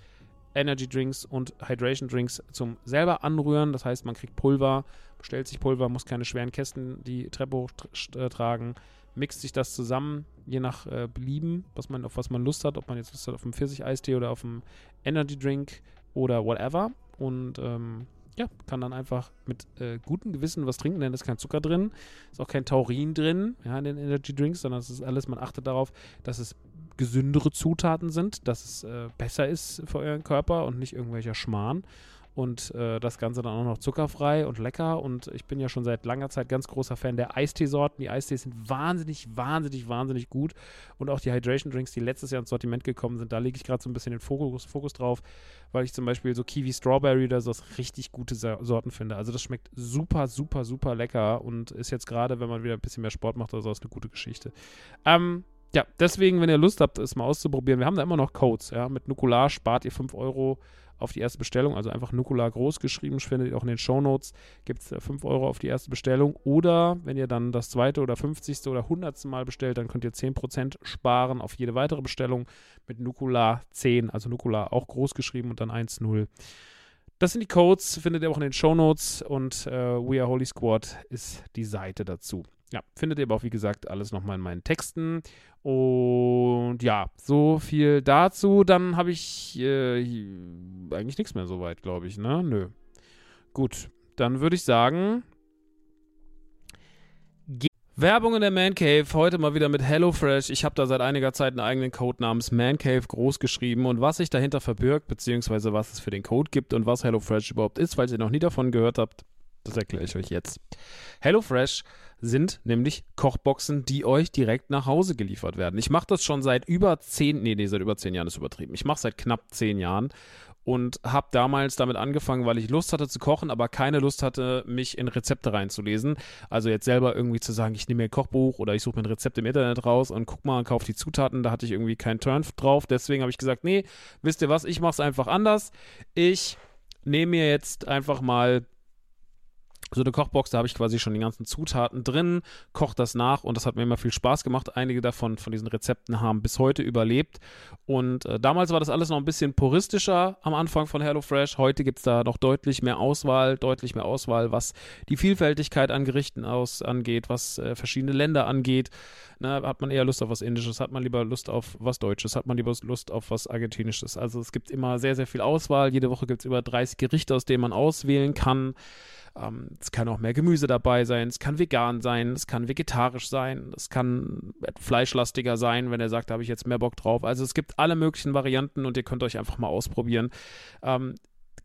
Energy Drinks und Hydration Drinks zum selber anrühren. Das heißt, man kriegt Pulver, bestellt sich Pulver, muss keine schweren Kästen die Treppe hochtragen, mixt sich das zusammen, je nach äh, Belieben, was man, auf was man Lust hat, ob man jetzt Lust hat auf einen Pfirsich-Eistee oder auf einen Energy Drink oder whatever. Und ähm, ja, kann dann einfach mit äh, gutem Gewissen was trinken, denn es ist kein Zucker drin, ist auch kein Taurin drin, ja, in den Energy Drinks, sondern es ist alles, man achtet darauf, dass es gesündere Zutaten sind, dass es äh, besser ist für euren Körper und nicht irgendwelcher Schmarrn. Und äh, das Ganze dann auch noch zuckerfrei und lecker. Und ich bin ja schon seit langer Zeit ganz großer Fan der Eisteesorten. Die Eistees sind wahnsinnig, wahnsinnig, wahnsinnig gut. Und auch die Hydration Drinks, die letztes Jahr ins Sortiment gekommen sind, da lege ich gerade so ein bisschen den Fokus, Fokus drauf, weil ich zum Beispiel so Kiwi Strawberry oder so richtig gute Sorten finde. Also das schmeckt super, super, super lecker und ist jetzt gerade, wenn man wieder ein bisschen mehr Sport macht oder so, ist eine gute Geschichte. Ähm, ja, deswegen, wenn ihr Lust habt, es mal auszuprobieren, wir haben da immer noch Codes. Ja? Mit Nukular spart ihr 5 Euro auf die erste Bestellung, also einfach Nukular groß geschrieben, findet ihr auch in den Shownotes, gibt es 5 Euro auf die erste Bestellung. Oder wenn ihr dann das zweite oder 50. oder 100. Mal bestellt, dann könnt ihr 10% sparen auf jede weitere Bestellung mit Nukular 10, also Nukular auch groß geschrieben und dann 1,0. Das sind die Codes, findet ihr auch in den Shownotes und äh, We Are Holy Squad ist die Seite dazu. Ja, findet ihr aber auch, wie gesagt, alles nochmal in meinen Texten. Und ja, so viel dazu. Dann habe ich äh, eigentlich nichts mehr soweit, glaube ich, ne? Nö. Gut, dann würde ich sagen. Werbung in der Man Cave, heute mal wieder mit HelloFresh. Ich habe da seit einiger Zeit einen eigenen Code namens Man Cave groß geschrieben und was sich dahinter verbirgt, beziehungsweise was es für den Code gibt und was HelloFresh überhaupt ist, falls ihr noch nie davon gehört habt, das erkläre ich euch jetzt. HelloFresh sind nämlich Kochboxen, die euch direkt nach Hause geliefert werden. Ich mache das schon seit über zehn, nee, nee, seit über zehn Jahren ist übertrieben. Ich mache seit knapp zehn Jahren und habe damals damit angefangen, weil ich Lust hatte zu kochen, aber keine Lust hatte, mich in Rezepte reinzulesen. Also jetzt selber irgendwie zu sagen, ich nehme mir ein Kochbuch oder ich suche mir ein Rezept im Internet raus und guck mal und kaufe die Zutaten. Da hatte ich irgendwie keinen Turn drauf. Deswegen habe ich gesagt, nee, wisst ihr was, ich mache es einfach anders. Ich nehme mir jetzt einfach mal so eine Kochbox, da habe ich quasi schon die ganzen Zutaten drin, koche das nach und das hat mir immer viel Spaß gemacht. Einige davon von diesen Rezepten haben bis heute überlebt und äh, damals war das alles noch ein bisschen puristischer am Anfang von HelloFresh. Heute gibt es da noch deutlich mehr Auswahl, deutlich mehr Auswahl, was die Vielfältigkeit an Gerichten aus angeht, was äh, verschiedene Länder angeht. Na, hat man eher Lust auf was Indisches, hat man lieber Lust auf was Deutsches, hat man lieber Lust auf was Argentinisches. Also es gibt immer sehr, sehr viel Auswahl. Jede Woche gibt es über 30 Gerichte, aus denen man auswählen kann. Ähm, es kann auch mehr Gemüse dabei sein, es kann vegan sein, es kann vegetarisch sein, es kann fleischlastiger sein, wenn er sagt, da habe ich jetzt mehr Bock drauf. Also es gibt alle möglichen Varianten und ihr könnt euch einfach mal ausprobieren. Ähm,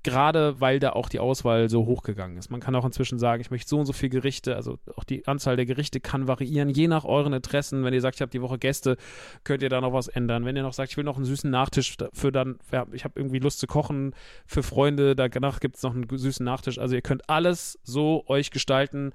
gerade weil da auch die Auswahl so hochgegangen ist. Man kann auch inzwischen sagen, ich möchte so und so viele Gerichte, also auch die Anzahl der Gerichte kann variieren, je nach euren Interessen. Wenn ihr sagt, ich habe die Woche Gäste, könnt ihr da noch was ändern. Wenn ihr noch sagt, ich will noch einen süßen Nachtisch für dann, ja, ich habe irgendwie Lust zu kochen für Freunde, danach gibt es noch einen süßen Nachtisch. Also ihr könnt alles so euch gestalten,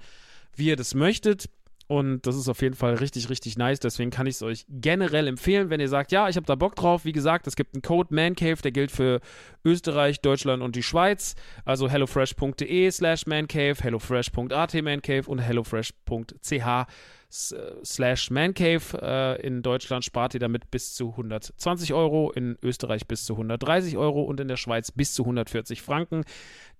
wie ihr das möchtet. Und das ist auf jeden Fall richtig, richtig nice. Deswegen kann ich es euch generell empfehlen, wenn ihr sagt, ja, ich habe da Bock drauf. Wie gesagt, es gibt einen Code ManCave, der gilt für Österreich, Deutschland und die Schweiz. Also hellofresh.de slash mancave, hellofresh.at mancave und hellofresh.ch slash mancave. Äh, in Deutschland spart ihr damit bis zu 120 Euro, in Österreich bis zu 130 Euro und in der Schweiz bis zu 140 Franken.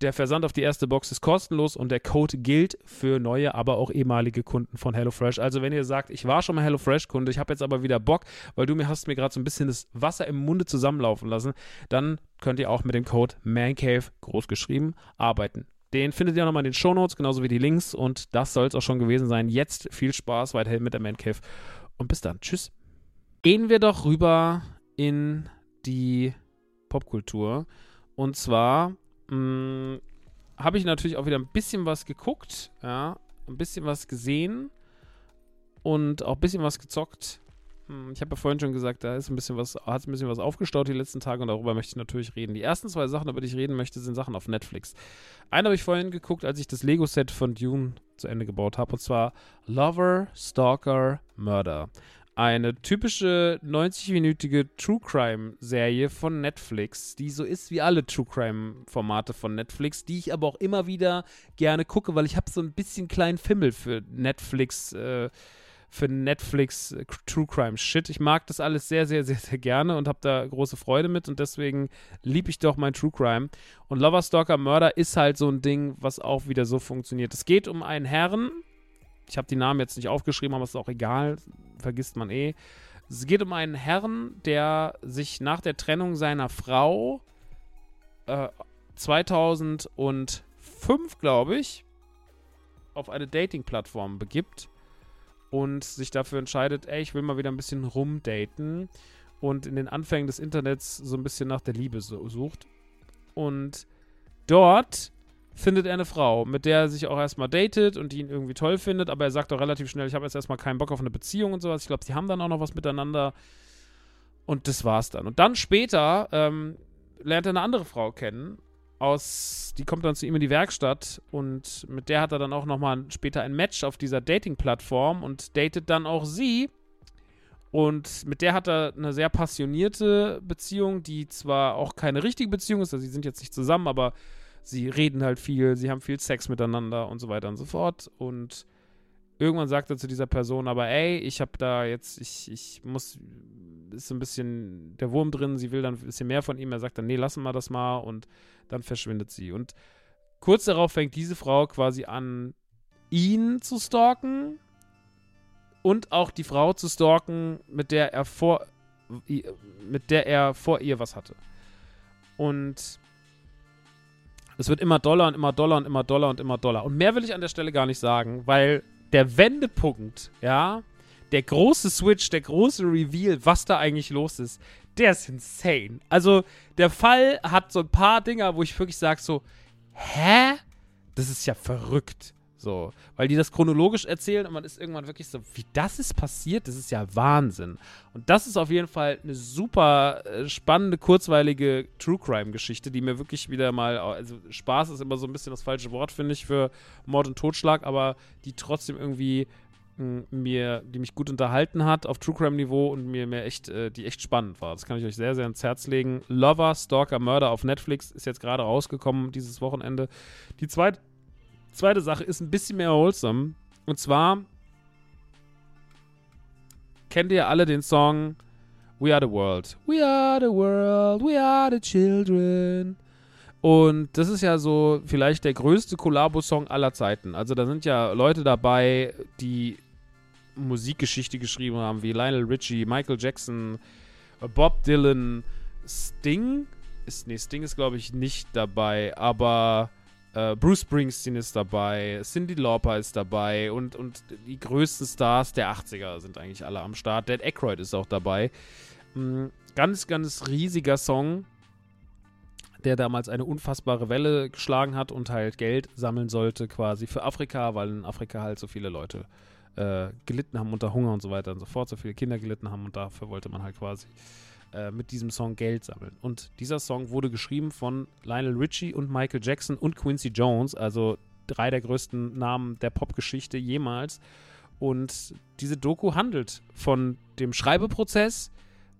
Der Versand auf die erste Box ist kostenlos und der Code gilt für neue, aber auch ehemalige Kunden von HelloFresh. Also wenn ihr sagt, ich war schon mal HelloFresh-Kunde, ich habe jetzt aber wieder Bock, weil du mir hast mir gerade so ein bisschen das Wasser im Munde zusammenlaufen lassen, dann könnt ihr auch mit dem Code MANCAVE, groß geschrieben, arbeiten. Den findet ihr nochmal in den Shownotes, genauso wie die Links. Und das soll es auch schon gewesen sein. Jetzt viel Spaß weiterhin mit der Man Cave. Und bis dann. Tschüss. Gehen wir doch rüber in die Popkultur. Und zwar mm, habe ich natürlich auch wieder ein bisschen was geguckt. Ja, ein bisschen was gesehen. Und auch ein bisschen was gezockt. Hm, ich habe ja vorhin schon gesagt, da ist ein bisschen was, hat ein bisschen was aufgestaut die letzten Tage und darüber möchte ich natürlich reden. Die ersten zwei Sachen, über die ich reden möchte, sind Sachen auf Netflix. Eine habe ich vorhin geguckt, als ich das Lego-Set von Dune zu Ende gebaut habe, und zwar Lover, Stalker, Murder. Eine typische 90-minütige True Crime-Serie von Netflix, die so ist wie alle True Crime-Formate von Netflix, die ich aber auch immer wieder gerne gucke, weil ich habe so ein bisschen kleinen Fimmel für Netflix. Äh, für Netflix äh, True Crime Shit. Ich mag das alles sehr, sehr, sehr, sehr gerne und habe da große Freude mit und deswegen liebe ich doch mein True Crime. Und Lover Stalker Murder ist halt so ein Ding, was auch wieder so funktioniert. Es geht um einen Herrn. Ich habe die Namen jetzt nicht aufgeschrieben, aber es ist auch egal. Vergisst man eh. Es geht um einen Herrn, der sich nach der Trennung seiner Frau äh, 2005, glaube ich, auf eine Dating-Plattform begibt und sich dafür entscheidet, ey, ich will mal wieder ein bisschen rumdaten und in den Anfängen des Internets so ein bisschen nach der Liebe sucht. Und dort findet er eine Frau, mit der er sich auch erstmal datet und die ihn irgendwie toll findet, aber er sagt auch relativ schnell, ich habe jetzt erstmal keinen Bock auf eine Beziehung und sowas. Ich glaube, sie haben dann auch noch was miteinander. Und das war's dann. Und dann später ähm, lernt er eine andere Frau kennen aus, die kommt dann zu ihm in die Werkstatt und mit der hat er dann auch nochmal später ein Match auf dieser Dating-Plattform und datet dann auch sie. Und mit der hat er eine sehr passionierte Beziehung, die zwar auch keine richtige Beziehung ist, also sie sind jetzt nicht zusammen, aber sie reden halt viel, sie haben viel Sex miteinander und so weiter und so fort. Und irgendwann sagt er zu dieser Person aber, ey, ich habe da jetzt, ich, ich muss, ist so ein bisschen der Wurm drin, sie will dann ein bisschen mehr von ihm. Er sagt dann, nee, lassen wir das mal und dann verschwindet sie. Und kurz darauf fängt diese Frau quasi an, ihn zu stalken und auch die Frau zu stalken, mit der er vor, mit der er vor ihr was hatte. Und es wird immer doller und immer doller und immer doller und immer doller. Und mehr will ich an der Stelle gar nicht sagen, weil der Wendepunkt, ja, der große Switch, der große Reveal, was da eigentlich los ist, der ist insane. Also, der Fall hat so ein paar Dinger, wo ich wirklich sage so, hä? Das ist ja verrückt. So, weil die das chronologisch erzählen und man ist irgendwann wirklich so, wie das ist passiert, das ist ja Wahnsinn. Und das ist auf jeden Fall eine super äh, spannende, kurzweilige True Crime-Geschichte, die mir wirklich wieder mal, also Spaß ist immer so ein bisschen das falsche Wort, finde ich, für Mord und Totschlag, aber die trotzdem irgendwie mir, die mich gut unterhalten hat auf True Crime Niveau und mir, mir echt, äh, die echt spannend war. Das kann ich euch sehr, sehr ans Herz legen. Lover, Stalker, Murder auf Netflix ist jetzt gerade rausgekommen dieses Wochenende. Die zweit, zweite Sache ist ein bisschen mehr wholesome. Und zwar kennt ihr alle den Song We Are the World. We are the world, we are the children. Und das ist ja so vielleicht der größte Kollabo-Song aller Zeiten. Also da sind ja Leute dabei, die Musikgeschichte geschrieben haben, wie Lionel Richie, Michael Jackson, Bob Dylan, Sting. Ist, nee, Sting ist, glaube ich, nicht dabei, aber äh, Bruce Springsteen ist dabei, Cindy Lauper ist dabei und, und die größten Stars der 80er sind eigentlich alle am Start. Dead Aykroyd ist auch dabei. Mhm, ganz, ganz riesiger Song, der damals eine unfassbare Welle geschlagen hat und halt Geld sammeln sollte quasi für Afrika, weil in Afrika halt so viele Leute äh, gelitten haben unter Hunger und so weiter und so fort, so viele Kinder gelitten haben und dafür wollte man halt quasi äh, mit diesem Song Geld sammeln. Und dieser Song wurde geschrieben von Lionel Richie und Michael Jackson und Quincy Jones, also drei der größten Namen der Popgeschichte jemals. Und diese Doku handelt von dem Schreibeprozess.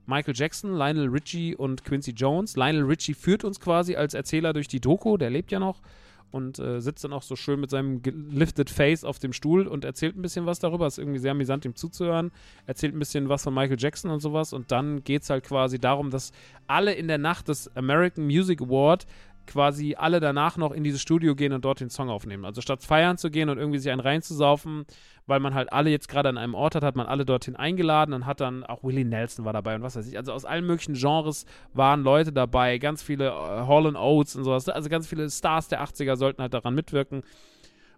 Michael Jackson, Lionel Richie und Quincy Jones. Lionel Richie führt uns quasi als Erzähler durch die Doku, der lebt ja noch und äh, sitzt dann auch so schön mit seinem lifted Face auf dem Stuhl und erzählt ein bisschen was darüber. Ist irgendwie sehr amüsant, ihm zuzuhören. Erzählt ein bisschen was von Michael Jackson und sowas. Und dann geht es halt quasi darum, dass alle in der Nacht des American Music Award quasi alle danach noch in dieses Studio gehen und dort den Song aufnehmen. Also statt feiern zu gehen und irgendwie sich einen reinzusaufen, weil man halt alle jetzt gerade an einem Ort hat, hat man alle dorthin eingeladen und hat dann auch Willie Nelson war dabei und was weiß ich. Also aus allen möglichen Genres waren Leute dabei, ganz viele äh, Hall Oates und sowas. Also ganz viele Stars der 80er sollten halt daran mitwirken.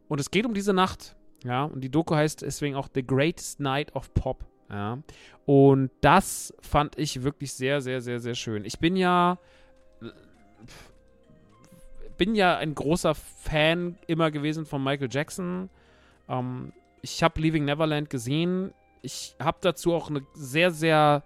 Und es geht um diese Nacht, ja, und die Doku heißt deswegen auch The Greatest Night of Pop. Ja. Und das fand ich wirklich sehr, sehr, sehr, sehr schön. Ich bin ja bin ja ein großer Fan immer gewesen von Michael Jackson. Ähm, ich habe Leaving Neverland gesehen. Ich habe dazu auch eine sehr, sehr.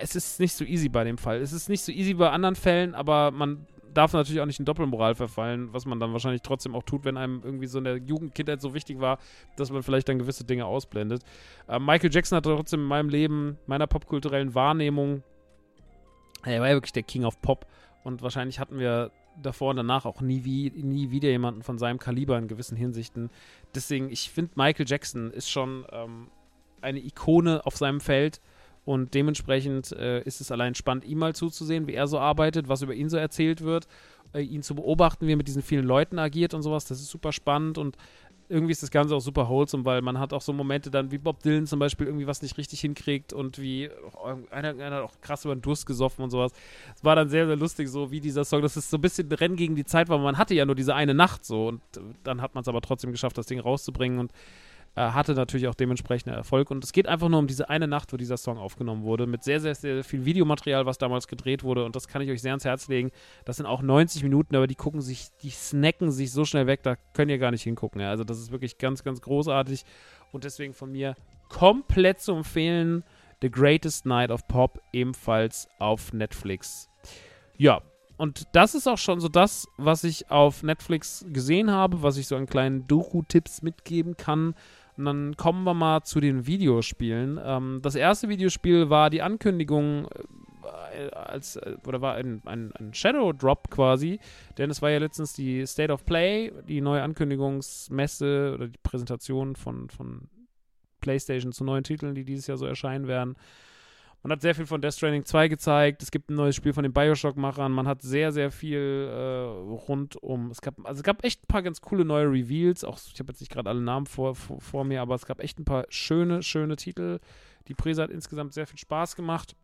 Es ist nicht so easy bei dem Fall. Es ist nicht so easy bei anderen Fällen, aber man darf natürlich auch nicht in Doppelmoral verfallen, was man dann wahrscheinlich trotzdem auch tut, wenn einem irgendwie so in der Jugendkindheit so wichtig war, dass man vielleicht dann gewisse Dinge ausblendet. Äh, Michael Jackson hat trotzdem in meinem Leben, meiner popkulturellen Wahrnehmung, er war ja wirklich der King of Pop und wahrscheinlich hatten wir davor und danach auch nie, wie, nie wieder jemanden von seinem Kaliber in gewissen Hinsichten. Deswegen, ich finde, Michael Jackson ist schon ähm, eine Ikone auf seinem Feld und dementsprechend äh, ist es allein spannend, ihm mal zuzusehen, wie er so arbeitet, was über ihn so erzählt wird, äh, ihn zu beobachten, wie er mit diesen vielen Leuten agiert und sowas. Das ist super spannend und irgendwie ist das Ganze auch super wholesome, weil man hat auch so Momente dann, wie Bob Dylan zum Beispiel irgendwie was nicht richtig hinkriegt und wie oh, einer, einer hat auch krass über den Durst gesoffen und sowas. Es war dann sehr, sehr lustig, so wie dieser Song. Das ist so ein bisschen Rennen gegen die Zeit, weil man hatte ja nur diese eine Nacht so und dann hat man es aber trotzdem geschafft, das Ding rauszubringen und äh, hatte natürlich auch dementsprechend Erfolg. Und es geht einfach nur um diese eine Nacht, wo dieser Song aufgenommen wurde, mit sehr, sehr, sehr viel Videomaterial, was damals gedreht wurde. Und das kann ich euch sehr ans Herz legen. Das sind auch 90 Minuten, aber die gucken sich, die snacken sich so schnell weg, da könnt ihr gar nicht hingucken. Ja. Also das ist wirklich ganz, ganz großartig. Und deswegen von mir komplett zu empfehlen. The Greatest Night of Pop, ebenfalls auf Netflix. Ja, und das ist auch schon so das, was ich auf Netflix gesehen habe, was ich so an kleinen Doku-Tipps mitgeben kann. Und dann kommen wir mal zu den Videospielen. Ähm, das erste Videospiel war die Ankündigung äh, als äh, oder war ein, ein, ein, Shadow Drop quasi, denn es war ja letztens die State of Play, die neue Ankündigungsmesse oder die Präsentation von, von PlayStation zu neuen Titeln, die dieses Jahr so erscheinen werden. Man hat sehr viel von Death Stranding 2 gezeigt. Es gibt ein neues Spiel von den Bioshock-Machern. Man hat sehr, sehr viel äh, rund um. Es gab, also es gab echt ein paar ganz coole neue Reveals. Auch ich habe jetzt nicht gerade alle Namen vor, vor, vor, mir, aber es gab echt ein paar schöne, schöne Titel. Die Prise hat insgesamt sehr viel Spaß gemacht.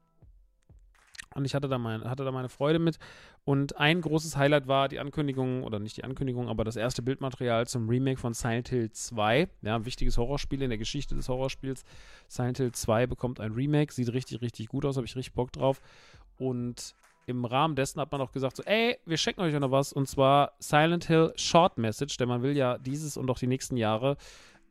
Und ich hatte da, mein, hatte da meine Freude mit. Und ein großes Highlight war die Ankündigung, oder nicht die Ankündigung, aber das erste Bildmaterial zum Remake von Silent Hill 2. Ja, ein wichtiges Horrorspiel in der Geschichte des Horrorspiels. Silent Hill 2 bekommt ein Remake, sieht richtig, richtig gut aus, habe ich richtig Bock drauf. Und im Rahmen dessen hat man auch gesagt, so, ey, wir checken euch noch was. Und zwar Silent Hill Short Message, denn man will ja dieses und auch die nächsten Jahre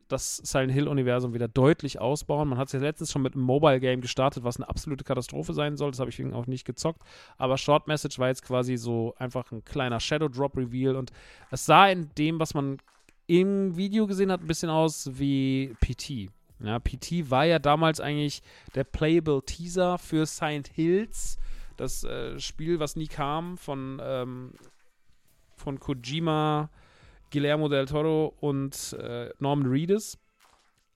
das Silent Hill-Universum wieder deutlich ausbauen. Man hat es ja letztens schon mit einem Mobile-Game gestartet, was eine absolute Katastrophe sein soll. Das habe ich auch nicht gezockt. Aber Short Message war jetzt quasi so einfach ein kleiner Shadow Drop Reveal und es sah in dem, was man im Video gesehen hat, ein bisschen aus wie PT. Ja, PT war ja damals eigentlich der Playable Teaser für Silent Hills, das äh, Spiel, was nie kam, von, ähm, von Kojima Guillermo del Toro und äh, Norman Reedus.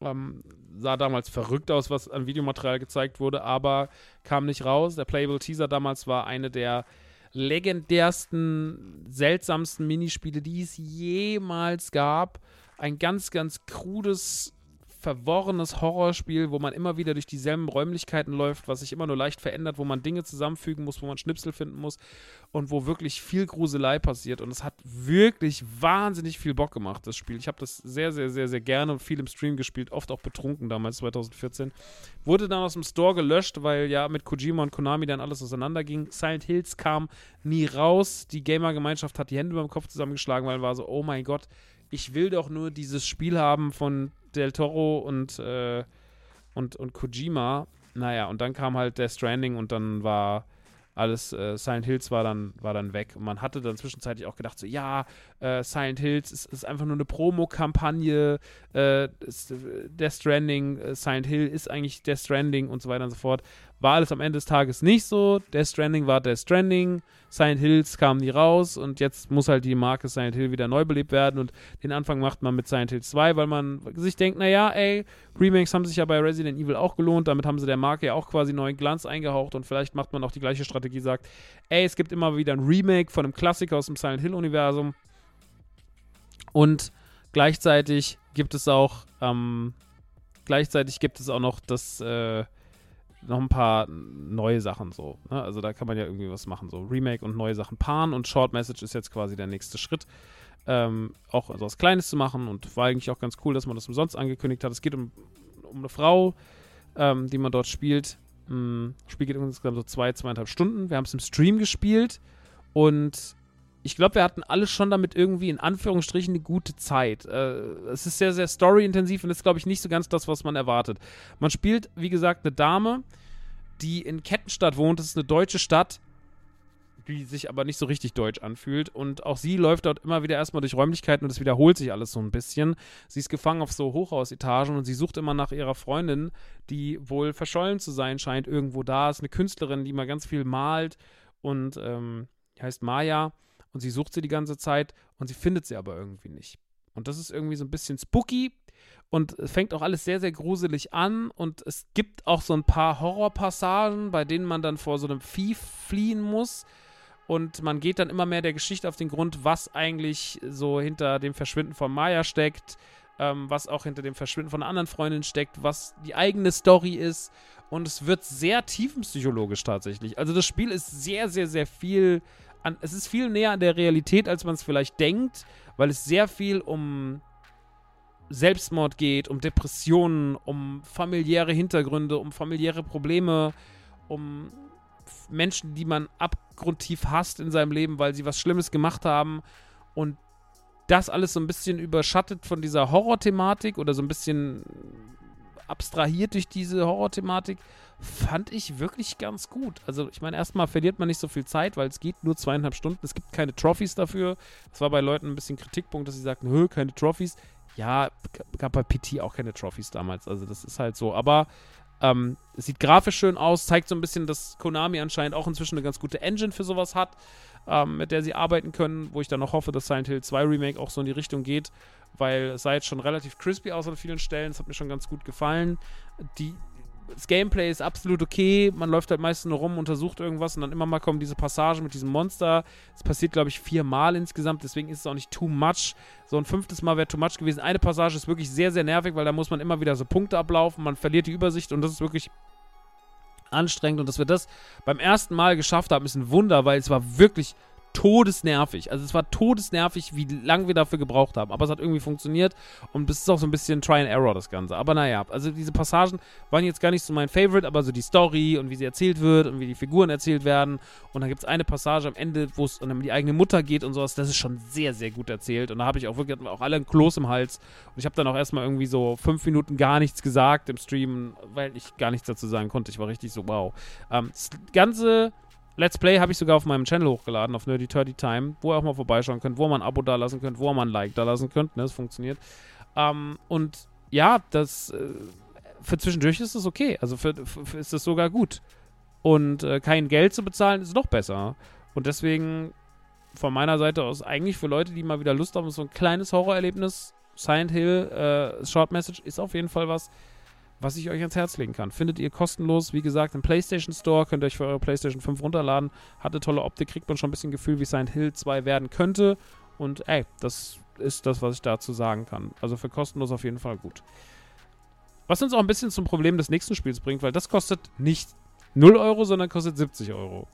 Ähm, sah damals verrückt aus, was an Videomaterial gezeigt wurde, aber kam nicht raus. Der Playable Teaser damals war eine der legendärsten, seltsamsten Minispiele, die es jemals gab. Ein ganz, ganz krudes verworrenes Horrorspiel, wo man immer wieder durch dieselben Räumlichkeiten läuft, was sich immer nur leicht verändert, wo man Dinge zusammenfügen muss, wo man Schnipsel finden muss und wo wirklich viel Gruselei passiert. Und es hat wirklich wahnsinnig viel Bock gemacht, das Spiel. Ich habe das sehr, sehr, sehr, sehr gerne und viel im Stream gespielt, oft auch betrunken damals, 2014. Wurde dann aus dem Store gelöscht, weil ja mit Kojima und Konami dann alles auseinanderging. Silent Hills kam nie raus. Die Gamer-Gemeinschaft hat die Hände beim Kopf zusammengeschlagen, weil war so, oh mein Gott, ich will doch nur dieses Spiel haben von Del Toro und, äh, und, und Kojima. Naja, und dann kam halt Death Stranding und dann war alles äh, Silent Hills war dann, war dann weg. Und man hatte dann zwischenzeitlich auch gedacht, so ja, äh, Silent Hills ist, ist, einfach nur eine Promo-Kampagne, äh, Death Stranding, äh, Silent Hill ist eigentlich Death Stranding und so weiter und so fort. War alles am Ende des Tages nicht so. Death Stranding war Death Stranding, Silent Hills kam nie raus und jetzt muss halt die Marke Silent Hill wieder neu belebt werden und den Anfang macht man mit Silent Hill 2, weil man sich denkt, naja, ey, Remakes haben sich ja bei Resident Evil auch gelohnt, damit haben sie der Marke ja auch quasi neuen Glanz eingehaucht und vielleicht macht man auch die gleiche Strategie, sagt, ey, es gibt immer wieder ein Remake von einem Klassiker aus dem Silent Hill-Universum und gleichzeitig gibt es auch, ähm, gleichzeitig gibt es auch noch das, äh, noch ein paar neue Sachen so. Ne? Also da kann man ja irgendwie was machen, so Remake und neue Sachen paaren und Short Message ist jetzt quasi der nächste Schritt. Ähm, auch also was Kleines zu machen und war eigentlich auch ganz cool, dass man das umsonst angekündigt hat. Es geht um, um eine Frau, ähm, die man dort spielt. Ähm, Spiel geht insgesamt so zwei, zweieinhalb Stunden. Wir haben es im Stream gespielt und ich glaube, wir hatten alle schon damit irgendwie in Anführungsstrichen eine gute Zeit. Äh, es ist sehr, sehr storyintensiv und ist, glaube ich, nicht so ganz das, was man erwartet. Man spielt, wie gesagt, eine Dame, die in Kettenstadt wohnt. Das ist eine deutsche Stadt, die sich aber nicht so richtig deutsch anfühlt. Und auch sie läuft dort immer wieder erstmal durch Räumlichkeiten und es wiederholt sich alles so ein bisschen. Sie ist gefangen auf so Hochhausetagen und sie sucht immer nach ihrer Freundin, die wohl verschollen zu sein scheint, irgendwo da ist. Eine Künstlerin, die mal ganz viel malt und ähm, heißt Maya und sie sucht sie die ganze Zeit und sie findet sie aber irgendwie nicht. Und das ist irgendwie so ein bisschen spooky und es fängt auch alles sehr, sehr gruselig an und es gibt auch so ein paar Horrorpassagen, bei denen man dann vor so einem Vieh fliehen muss. Und man geht dann immer mehr der Geschichte auf den Grund, was eigentlich so hinter dem Verschwinden von Maya steckt, ähm, was auch hinter dem Verschwinden von einer anderen Freundin steckt, was die eigene Story ist. Und es wird sehr tiefenpsychologisch tatsächlich. Also das Spiel ist sehr, sehr, sehr viel an, es ist viel näher an der Realität, als man es vielleicht denkt, weil es sehr viel um Selbstmord geht, um Depressionen, um familiäre Hintergründe, um familiäre Probleme, um Menschen, die man abgrundtief hasst in seinem Leben, weil sie was Schlimmes gemacht haben. Und das alles so ein bisschen überschattet von dieser Horror-Thematik oder so ein bisschen abstrahiert durch diese Horror-Thematik fand ich wirklich ganz gut. Also ich meine, erstmal verliert man nicht so viel Zeit, weil es geht nur zweieinhalb Stunden. Es gibt keine Trophys dafür. Das war bei Leuten ein bisschen Kritikpunkt, dass sie sagten, hö, keine Trophys. Ja, gab bei PT auch keine Trophys damals. Also das ist halt so. Aber ähm, es sieht grafisch schön aus, zeigt so ein bisschen, dass Konami anscheinend auch inzwischen eine ganz gute Engine für sowas hat, ähm, mit der sie arbeiten können, wo ich dann noch hoffe, dass Silent Hill 2 Remake auch so in die Richtung geht, weil es sah jetzt schon relativ crispy aus an vielen Stellen, das hat mir schon ganz gut gefallen. Die, das Gameplay ist absolut okay. Man läuft halt meistens nur rum, untersucht irgendwas und dann immer mal kommen diese Passagen mit diesem Monster. Es passiert, glaube ich, viermal insgesamt, deswegen ist es auch nicht too much. So ein fünftes Mal wäre too much gewesen. Eine Passage ist wirklich sehr, sehr nervig, weil da muss man immer wieder so Punkte ablaufen. Man verliert die Übersicht und das ist wirklich anstrengend. Und dass wir das beim ersten Mal geschafft haben, ist ein Wunder, weil es war wirklich todesnervig. Also es war todesnervig, wie lange wir dafür gebraucht haben. Aber es hat irgendwie funktioniert und es ist auch so ein bisschen Try and Error, das Ganze. Aber naja, also diese Passagen waren jetzt gar nicht so mein Favorite, aber so die Story und wie sie erzählt wird und wie die Figuren erzählt werden. Und dann gibt es eine Passage am Ende, wo es um die eigene Mutter geht und sowas. Das ist schon sehr, sehr gut erzählt. Und da habe ich auch wirklich auch alle ein Kloß im Hals. Und ich habe dann auch erstmal irgendwie so fünf Minuten gar nichts gesagt im Stream, weil ich gar nichts dazu sagen konnte. Ich war richtig so, wow. Ähm, das Ganze Let's Play habe ich sogar auf meinem Channel hochgeladen, auf Nerdy Turdy Time, wo ihr auch mal vorbeischauen könnt, wo mal ein Abo da lassen könnt, wo mal ein Like da lassen könnt. Ne, das funktioniert. Ähm, und ja, das äh, für zwischendurch ist es okay. Also für, für ist es sogar gut. Und äh, kein Geld zu bezahlen ist noch besser. Und deswegen von meiner Seite aus eigentlich für Leute, die mal wieder Lust haben, so ein kleines Horrorerlebnis, Silent Hill, äh, Short Message ist auf jeden Fall was was ich euch ans Herz legen kann. Findet ihr kostenlos, wie gesagt, im PlayStation Store, könnt ihr euch für eure PlayStation 5 runterladen. Hat eine tolle Optik, kriegt man schon ein bisschen Gefühl, wie Silent Hill 2 werden könnte. Und ey, das ist das, was ich dazu sagen kann. Also für kostenlos auf jeden Fall gut. Was uns auch ein bisschen zum Problem des nächsten Spiels bringt, weil das kostet nicht 0 Euro, sondern kostet 70 Euro.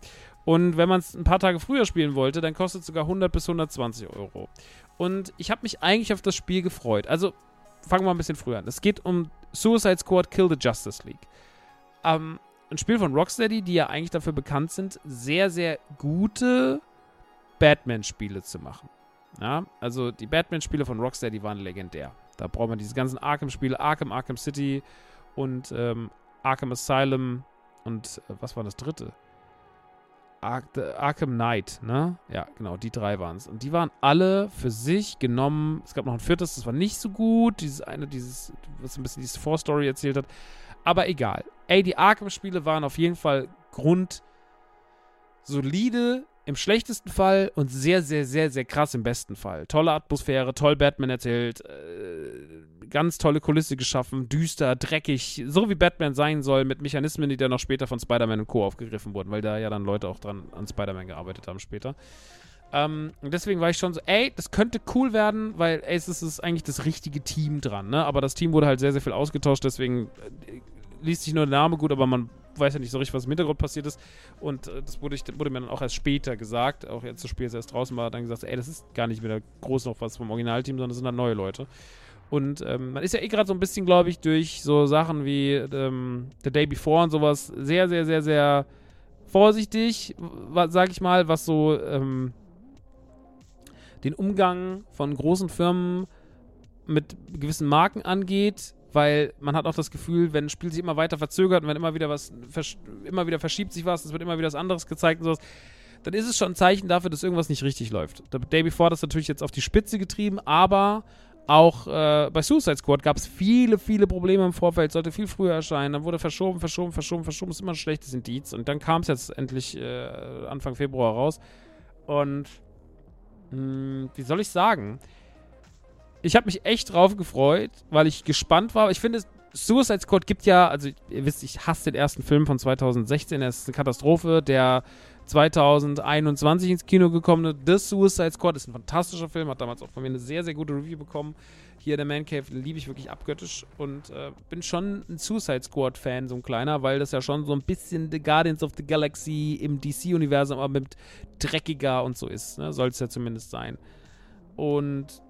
Und wenn man es ein paar Tage früher spielen wollte, dann kostet es sogar 100 bis 120 Euro. Und ich habe mich eigentlich auf das Spiel gefreut. Also fangen wir ein bisschen früher an. Es geht um Suicide Squad Kill the Justice League. Ähm, ein Spiel von Rocksteady, die ja eigentlich dafür bekannt sind, sehr, sehr gute Batman-Spiele zu machen. Ja, also die Batman-Spiele von Rocksteady waren legendär. Da braucht man diese ganzen Arkham-Spiele, Arkham, Arkham City und ähm, Arkham Asylum und äh, was war das dritte? Ar Arkham Knight, ne? Ja, genau, die drei waren es. Und die waren alle für sich genommen. Es gab noch ein viertes, das war nicht so gut. Dieses eine, dieses, was ein bisschen diese Vorstory erzählt hat. Aber egal. Ey, die Arkham-Spiele waren auf jeden Fall grundsolide im schlechtesten Fall und sehr, sehr, sehr, sehr krass im besten Fall. Tolle Atmosphäre, toll Batman erzählt, äh, ganz tolle Kulisse geschaffen, düster, dreckig, so wie Batman sein soll, mit Mechanismen, die dann noch später von Spider-Man und Co. aufgegriffen wurden, weil da ja dann Leute auch dran an Spider-Man gearbeitet haben später. Ähm, deswegen war ich schon so, ey, das könnte cool werden, weil ey, es ist eigentlich das richtige Team dran, ne? Aber das Team wurde halt sehr, sehr viel ausgetauscht, deswegen äh, liest sich nur der Name gut, aber man weiß ja nicht so richtig, was im Hintergrund passiert ist. Und äh, das wurde, ich, wurde, mir dann auch erst später gesagt, auch jetzt das Spiel ist erst draußen war, dann gesagt, ey, das ist gar nicht wieder groß noch was vom Originalteam, sondern das sind dann neue Leute. Und ähm, man ist ja eh gerade so ein bisschen, glaube ich, durch so Sachen wie ähm, The Day Before und sowas sehr, sehr, sehr, sehr vorsichtig, sag ich mal, was so ähm, den Umgang von großen Firmen mit gewissen Marken angeht weil man hat auch das Gefühl, wenn ein Spiel sich immer weiter verzögert und wenn immer wieder was, immer wieder verschiebt sich was, es wird immer wieder was anderes gezeigt und sowas, dann ist es schon ein Zeichen dafür, dass irgendwas nicht richtig läuft. The Day Before hat das natürlich jetzt auf die Spitze getrieben, aber auch äh, bei Suicide Squad gab es viele, viele Probleme im Vorfeld, sollte viel früher erscheinen, dann wurde verschoben, verschoben, verschoben, verschoben, ist immer ein schlechtes Indiz und dann kam es jetzt endlich äh, Anfang Februar raus und mh, hm, wie soll ich sagen? ich habe mich echt drauf gefreut, weil ich gespannt war. Ich finde, Suicide Squad gibt ja, also ihr wisst, ich hasse den ersten Film von 2016, er ist eine Katastrophe. Der 2021 ins Kino gekommene The Suicide Squad ist ein fantastischer Film, hat damals auch von mir eine sehr, sehr gute Review bekommen. Hier der Man Cave liebe ich wirklich abgöttisch und äh, bin schon ein Suicide Squad-Fan, so ein kleiner, weil das ja schon so ein bisschen The Guardians of the Galaxy im DC-Universum, aber mit dreckiger und so ist. Ne? Soll es ja zumindest sein. Und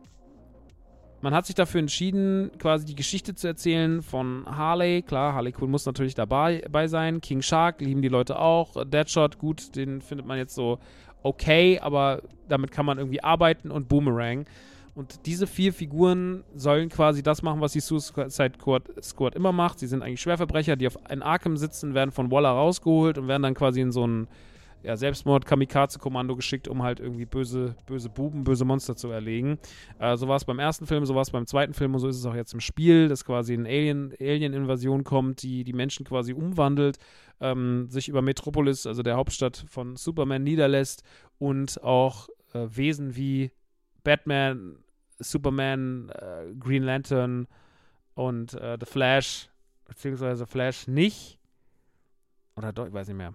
man hat sich dafür entschieden, quasi die Geschichte zu erzählen von Harley. Klar, Harley Quinn muss natürlich dabei, dabei sein. King Shark lieben die Leute auch. Deadshot, gut, den findet man jetzt so okay, aber damit kann man irgendwie arbeiten und Boomerang. Und diese vier Figuren sollen quasi das machen, was die Suicide Squad, immer macht. Sie sind eigentlich Schwerverbrecher, die auf in Arkham sitzen, werden von Waller rausgeholt und werden dann quasi in so einen ja, Selbstmord-Kamikaze-Kommando geschickt, um halt irgendwie böse, böse Buben, böse Monster zu erlegen. Äh, so war es beim ersten Film, so war es beim zweiten Film und so ist es auch jetzt im Spiel, dass quasi eine Alien-Invasion Alien kommt, die die Menschen quasi umwandelt, ähm, sich über Metropolis, also der Hauptstadt von Superman, niederlässt und auch äh, Wesen wie Batman, Superman, äh, Green Lantern und äh, The Flash, beziehungsweise Flash nicht, oder doch, ich weiß nicht mehr,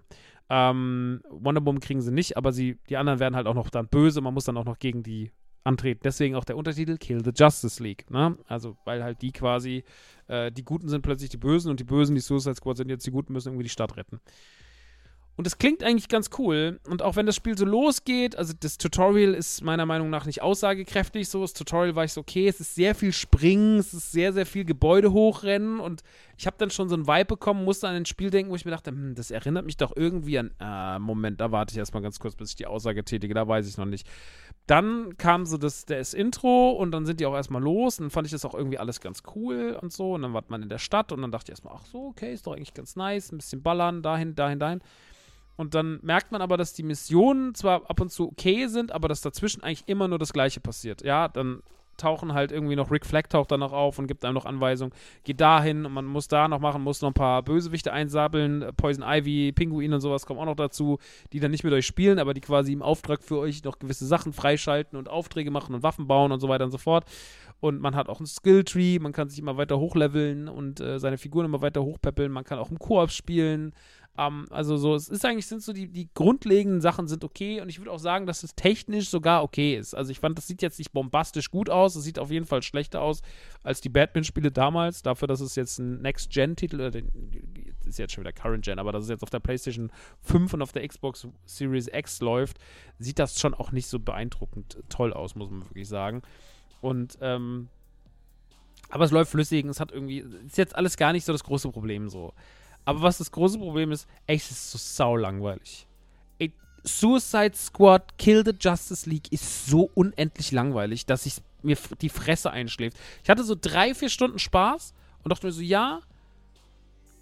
ähm, Wonder Woman kriegen sie nicht, aber sie, die anderen werden halt auch noch dann böse. Man muss dann auch noch gegen die antreten. Deswegen auch der Untertitel Kill the Justice League. Ne? Also, weil halt die quasi, äh, die Guten sind plötzlich die Bösen und die Bösen, die Suicide Squad sind jetzt die Guten, müssen irgendwie die Stadt retten. Und das klingt eigentlich ganz cool. Und auch wenn das Spiel so losgeht, also das Tutorial ist meiner Meinung nach nicht aussagekräftig. So, das Tutorial war ich so, okay, es ist sehr viel Springen, es ist sehr, sehr viel Gebäude hochrennen. Und ich habe dann schon so einen Vibe bekommen, musste an ein Spiel denken, wo ich mir dachte, hm, das erinnert mich doch irgendwie an. Äh, Moment, da warte ich erstmal ganz kurz, bis ich die Aussage tätige, da weiß ich noch nicht. Dann kam so das, das Intro und dann sind die auch erstmal los. Und dann fand ich das auch irgendwie alles ganz cool und so. Und dann war man in der Stadt und dann dachte ich erstmal, ach so, okay, ist doch eigentlich ganz nice, ein bisschen ballern, dahin, dahin, dahin. Und dann merkt man aber, dass die Missionen zwar ab und zu okay sind, aber dass dazwischen eigentlich immer nur das Gleiche passiert. Ja, dann tauchen halt irgendwie noch, Rick Flag taucht dann noch auf und gibt einem noch Anweisungen, geht dahin und man muss da noch machen, muss noch ein paar Bösewichte einsabeln, Poison Ivy, Pinguin und sowas kommen auch noch dazu, die dann nicht mit euch spielen, aber die quasi im Auftrag für euch noch gewisse Sachen freischalten und Aufträge machen und Waffen bauen und so weiter und so fort. Und man hat auch einen Skilltree, man kann sich immer weiter hochleveln und äh, seine Figuren immer weiter hochpeppeln, man kann auch im Koop spielen, ähm, also so, es ist eigentlich, sind so die, die grundlegenden Sachen sind okay und ich würde auch sagen, dass es technisch sogar okay ist. Also ich fand, das sieht jetzt nicht bombastisch gut aus, es sieht auf jeden Fall schlechter aus als die Batman-Spiele damals, dafür, dass es jetzt ein Next-Gen-Titel, äh, ist jetzt schon wieder Current-Gen, aber dass es jetzt auf der PlayStation 5 und auf der Xbox Series X läuft, sieht das schon auch nicht so beeindruckend toll aus, muss man wirklich sagen. Und, ähm, aber es läuft flüssig, es hat irgendwie, ist jetzt alles gar nicht so das große Problem so. Aber was das große Problem ist, ey, es ist so sau langweilig. Ey, Suicide Squad Kill the Justice League ist so unendlich langweilig, dass ich mir die Fresse einschläft. Ich hatte so drei, vier Stunden Spaß und dachte mir so, ja.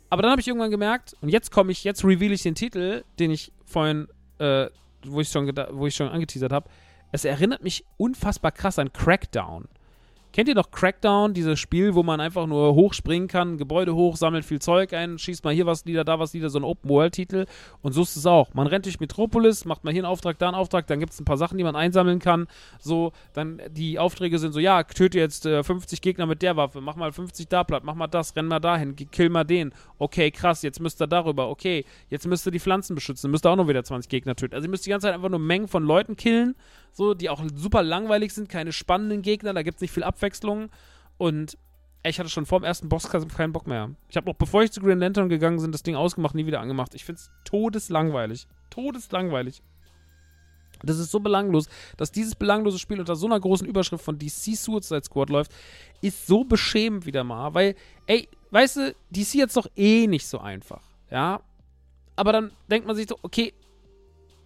Aber dann habe ich irgendwann gemerkt, und jetzt komme ich, jetzt reveal ich den Titel, den ich vorhin äh, wo ich schon, wo ich schon angeteasert habe, es erinnert mich unfassbar krass an Crackdown. Kennt ihr noch Crackdown, dieses Spiel, wo man einfach nur hochspringen kann, Gebäude hoch, sammelt viel Zeug ein, schießt mal hier was nieder, da was nieder, so ein Open-World-Titel. Und so ist es auch. Man rennt durch Metropolis, macht mal hier einen Auftrag, da einen Auftrag, dann gibt es ein paar Sachen, die man einsammeln kann. So, dann die Aufträge sind so, ja, töte jetzt äh, 50 Gegner mit der Waffe, mach mal 50 da platt, mach mal das, renn mal dahin, kill mal den. Okay, krass, jetzt müsst ihr darüber, okay, jetzt müsst ihr die Pflanzen beschützen, müsst ihr auch noch wieder 20 Gegner töten. Also ihr müsst die ganze Zeit einfach nur Mengen von Leuten killen, so, die auch super langweilig sind, keine spannenden Gegner, da gibt es nicht viel Abwechslung. Und ich hatte schon vor dem ersten Bosskampf keinen Bock mehr. Ich habe noch, bevor ich zu Green Lantern gegangen bin, das Ding ausgemacht, nie wieder angemacht. Ich finde es todeslangweilig. Todeslangweilig. Das ist so belanglos, dass dieses belanglose Spiel unter so einer großen Überschrift von DC Suicide Squad läuft, ist so beschämend wieder mal. Weil, ey, weißt du, DC jetzt doch eh nicht so einfach. Ja. Aber dann denkt man sich so, okay,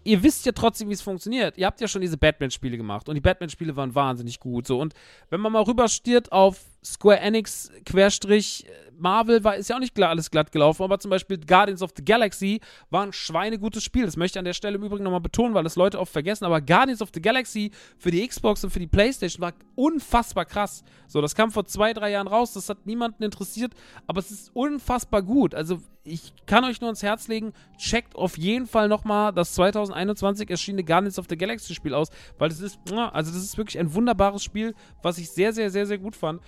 ihr wisst ja trotzdem, wie es funktioniert. Ihr habt ja schon diese Batman-Spiele gemacht und die Batman-Spiele waren wahnsinnig gut. So. Und wenn man mal rüberstiert auf Square Enix Querstrich Marvel war, ist ja auch nicht alles glatt gelaufen, aber zum Beispiel Guardians of the Galaxy war ein schweinegutes Spiel. Das möchte ich an der Stelle im Übrigen nochmal betonen, weil das Leute oft vergessen. Aber Guardians of the Galaxy für die Xbox und für die Playstation war unfassbar krass. So, das kam vor zwei, drei Jahren raus. Das hat niemanden interessiert, aber es ist unfassbar gut. Also, ich kann euch nur ans Herz legen, checkt auf jeden Fall nochmal das 2021 erschienene Guardians of the Galaxy Spiel aus, weil das ist, also das ist wirklich ein wunderbares Spiel, was ich sehr, sehr, sehr, sehr gut fand.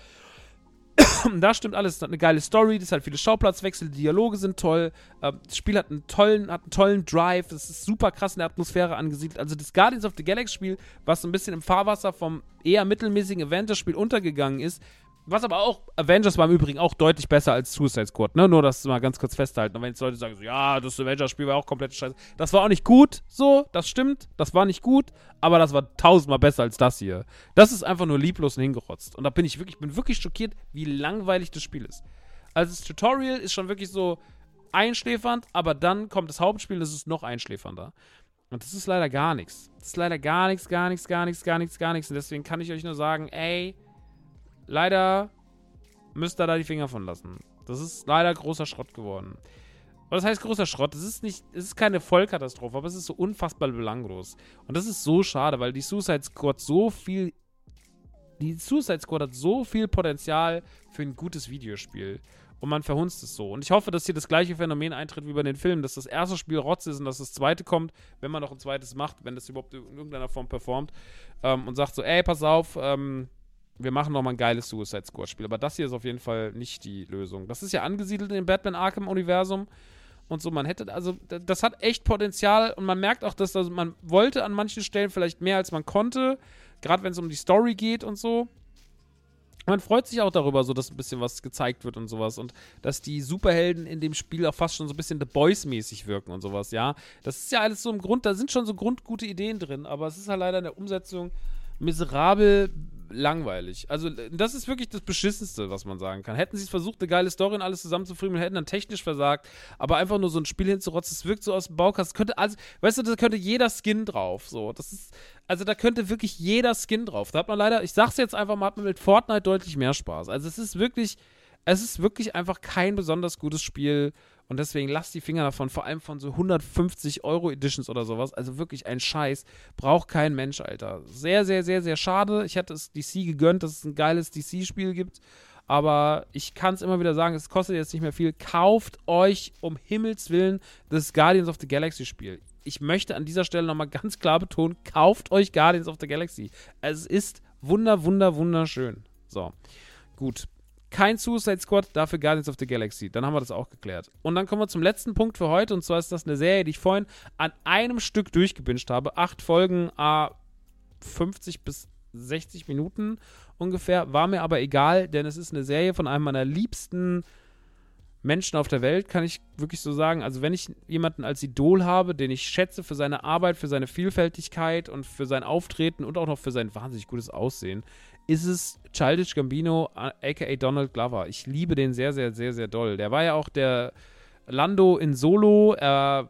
da stimmt alles. Es hat eine geile Story, das hat viele Schauplatzwechsel, die Dialoge sind toll. Ähm, das Spiel hat einen tollen, hat einen tollen Drive, es ist super krass in der Atmosphäre angesiedelt. Also das Guardians of the Galaxy Spiel, was so ein bisschen im Fahrwasser vom eher mittelmäßigen Avengers-Spiel untergegangen ist, was aber auch, Avengers war im Übrigen auch deutlich besser als Suicide Squad, ne? Nur das mal ganz kurz festhalten. Und wenn jetzt Leute sagen, so, ja, das Avengers-Spiel war auch komplett scheiße. Das war auch nicht gut, so, das stimmt. Das war nicht gut, aber das war tausendmal besser als das hier. Das ist einfach nur lieblos und hingerotzt. Und da bin ich wirklich, bin wirklich schockiert, wie langweilig das Spiel ist. Also das Tutorial ist schon wirklich so einschläfernd, aber dann kommt das Hauptspiel, das ist noch einschläfernder. Und das ist leider gar nichts. Das ist leider gar nichts, gar nichts, gar nichts, gar nichts, gar nichts. Und deswegen kann ich euch nur sagen, ey, leider müsst ihr da die Finger von lassen. Das ist leider großer Schrott geworden. Was heißt großer Schrott? Es ist nicht, es ist keine Vollkatastrophe, aber es ist so unfassbar belanglos. Und das ist so schade, weil die Suicide Squad so viel. Die Suicide Squad hat so viel Potenzial für ein gutes Videospiel. Und man verhunzt es so. Und ich hoffe, dass hier das gleiche Phänomen eintritt wie bei den Filmen, dass das erste Spiel Rotz ist und dass das zweite kommt, wenn man noch ein zweites macht, wenn das überhaupt in irgendeiner Form performt. Ähm, und sagt so, ey, pass auf, ähm, wir machen nochmal ein geiles Suicide Squad-Spiel. Aber das hier ist auf jeden Fall nicht die Lösung. Das ist ja angesiedelt in dem Batman Arkham-Universum. Und so, man hätte, also, das hat echt Potenzial und man merkt auch, dass also man wollte an manchen Stellen vielleicht mehr als man konnte. Gerade wenn es um die Story geht und so. Man freut sich auch darüber, so dass ein bisschen was gezeigt wird und sowas. Und dass die Superhelden in dem Spiel auch fast schon so ein bisschen The Boys-mäßig wirken und sowas, ja. Das ist ja alles so im Grund, da sind schon so grundgute Ideen drin, aber es ist halt leider in der Umsetzung miserabel langweilig. Also, das ist wirklich das Beschissenste, was man sagen kann. Hätten sie es versucht, eine geile Story und alles zusammenzufrieden hätten dann technisch versagt, aber einfach nur so ein Spiel hinzurotzen, das wirkt so aus dem Baukasten. Könnte alles, weißt du, da könnte jeder Skin drauf. So, das ist, also da könnte wirklich jeder Skin drauf. Da hat man leider, ich sag's jetzt einfach mal, hat man mit Fortnite deutlich mehr Spaß. Also, es ist wirklich, es ist wirklich einfach kein besonders gutes Spiel. Und deswegen lasst die Finger davon, vor allem von so 150 Euro Editions oder sowas. Also wirklich ein Scheiß. Braucht kein Mensch, Alter. Sehr, sehr, sehr, sehr schade. Ich hätte es DC gegönnt, dass es ein geiles DC-Spiel gibt. Aber ich kann es immer wieder sagen, es kostet jetzt nicht mehr viel. Kauft euch um Himmels Willen das Guardians of the Galaxy Spiel. Ich möchte an dieser Stelle nochmal ganz klar betonen, kauft euch Guardians of the Galaxy. Es ist wunder, wunder, wunderschön. So, gut. Kein Suicide Squad, dafür Guardians of the Galaxy. Dann haben wir das auch geklärt. Und dann kommen wir zum letzten Punkt für heute. Und zwar ist das eine Serie, die ich vorhin an einem Stück durchgebinged habe. Acht Folgen, a 50 bis 60 Minuten ungefähr. War mir aber egal, denn es ist eine Serie von einem meiner liebsten Menschen auf der Welt, kann ich wirklich so sagen. Also, wenn ich jemanden als Idol habe, den ich schätze für seine Arbeit, für seine Vielfältigkeit und für sein Auftreten und auch noch für sein wahnsinnig gutes Aussehen, ist es Childish Gambino, aka Donald Glover. Ich liebe den sehr, sehr, sehr, sehr doll. Der war ja auch der Lando in Solo. Er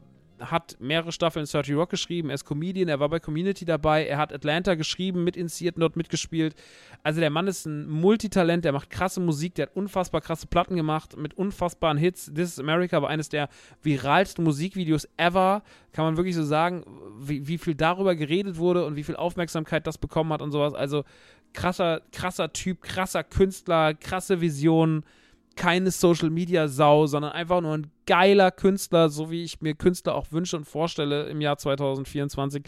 hat mehrere Staffeln 30 Rock geschrieben, er ist Comedian, er war bei Community dabei, er hat Atlanta geschrieben, mit initiiert, dort mitgespielt. Also der Mann ist ein Multitalent, der macht krasse Musik, der hat unfassbar krasse Platten gemacht mit unfassbaren Hits. This is America war eines der viralsten Musikvideos ever, kann man wirklich so sagen, wie, wie viel darüber geredet wurde und wie viel Aufmerksamkeit das bekommen hat und sowas. Also krasser, krasser Typ, krasser Künstler, krasse Vision keine Social Media Sau, sondern einfach nur ein geiler Künstler, so wie ich mir Künstler auch wünsche und vorstelle im Jahr 2024.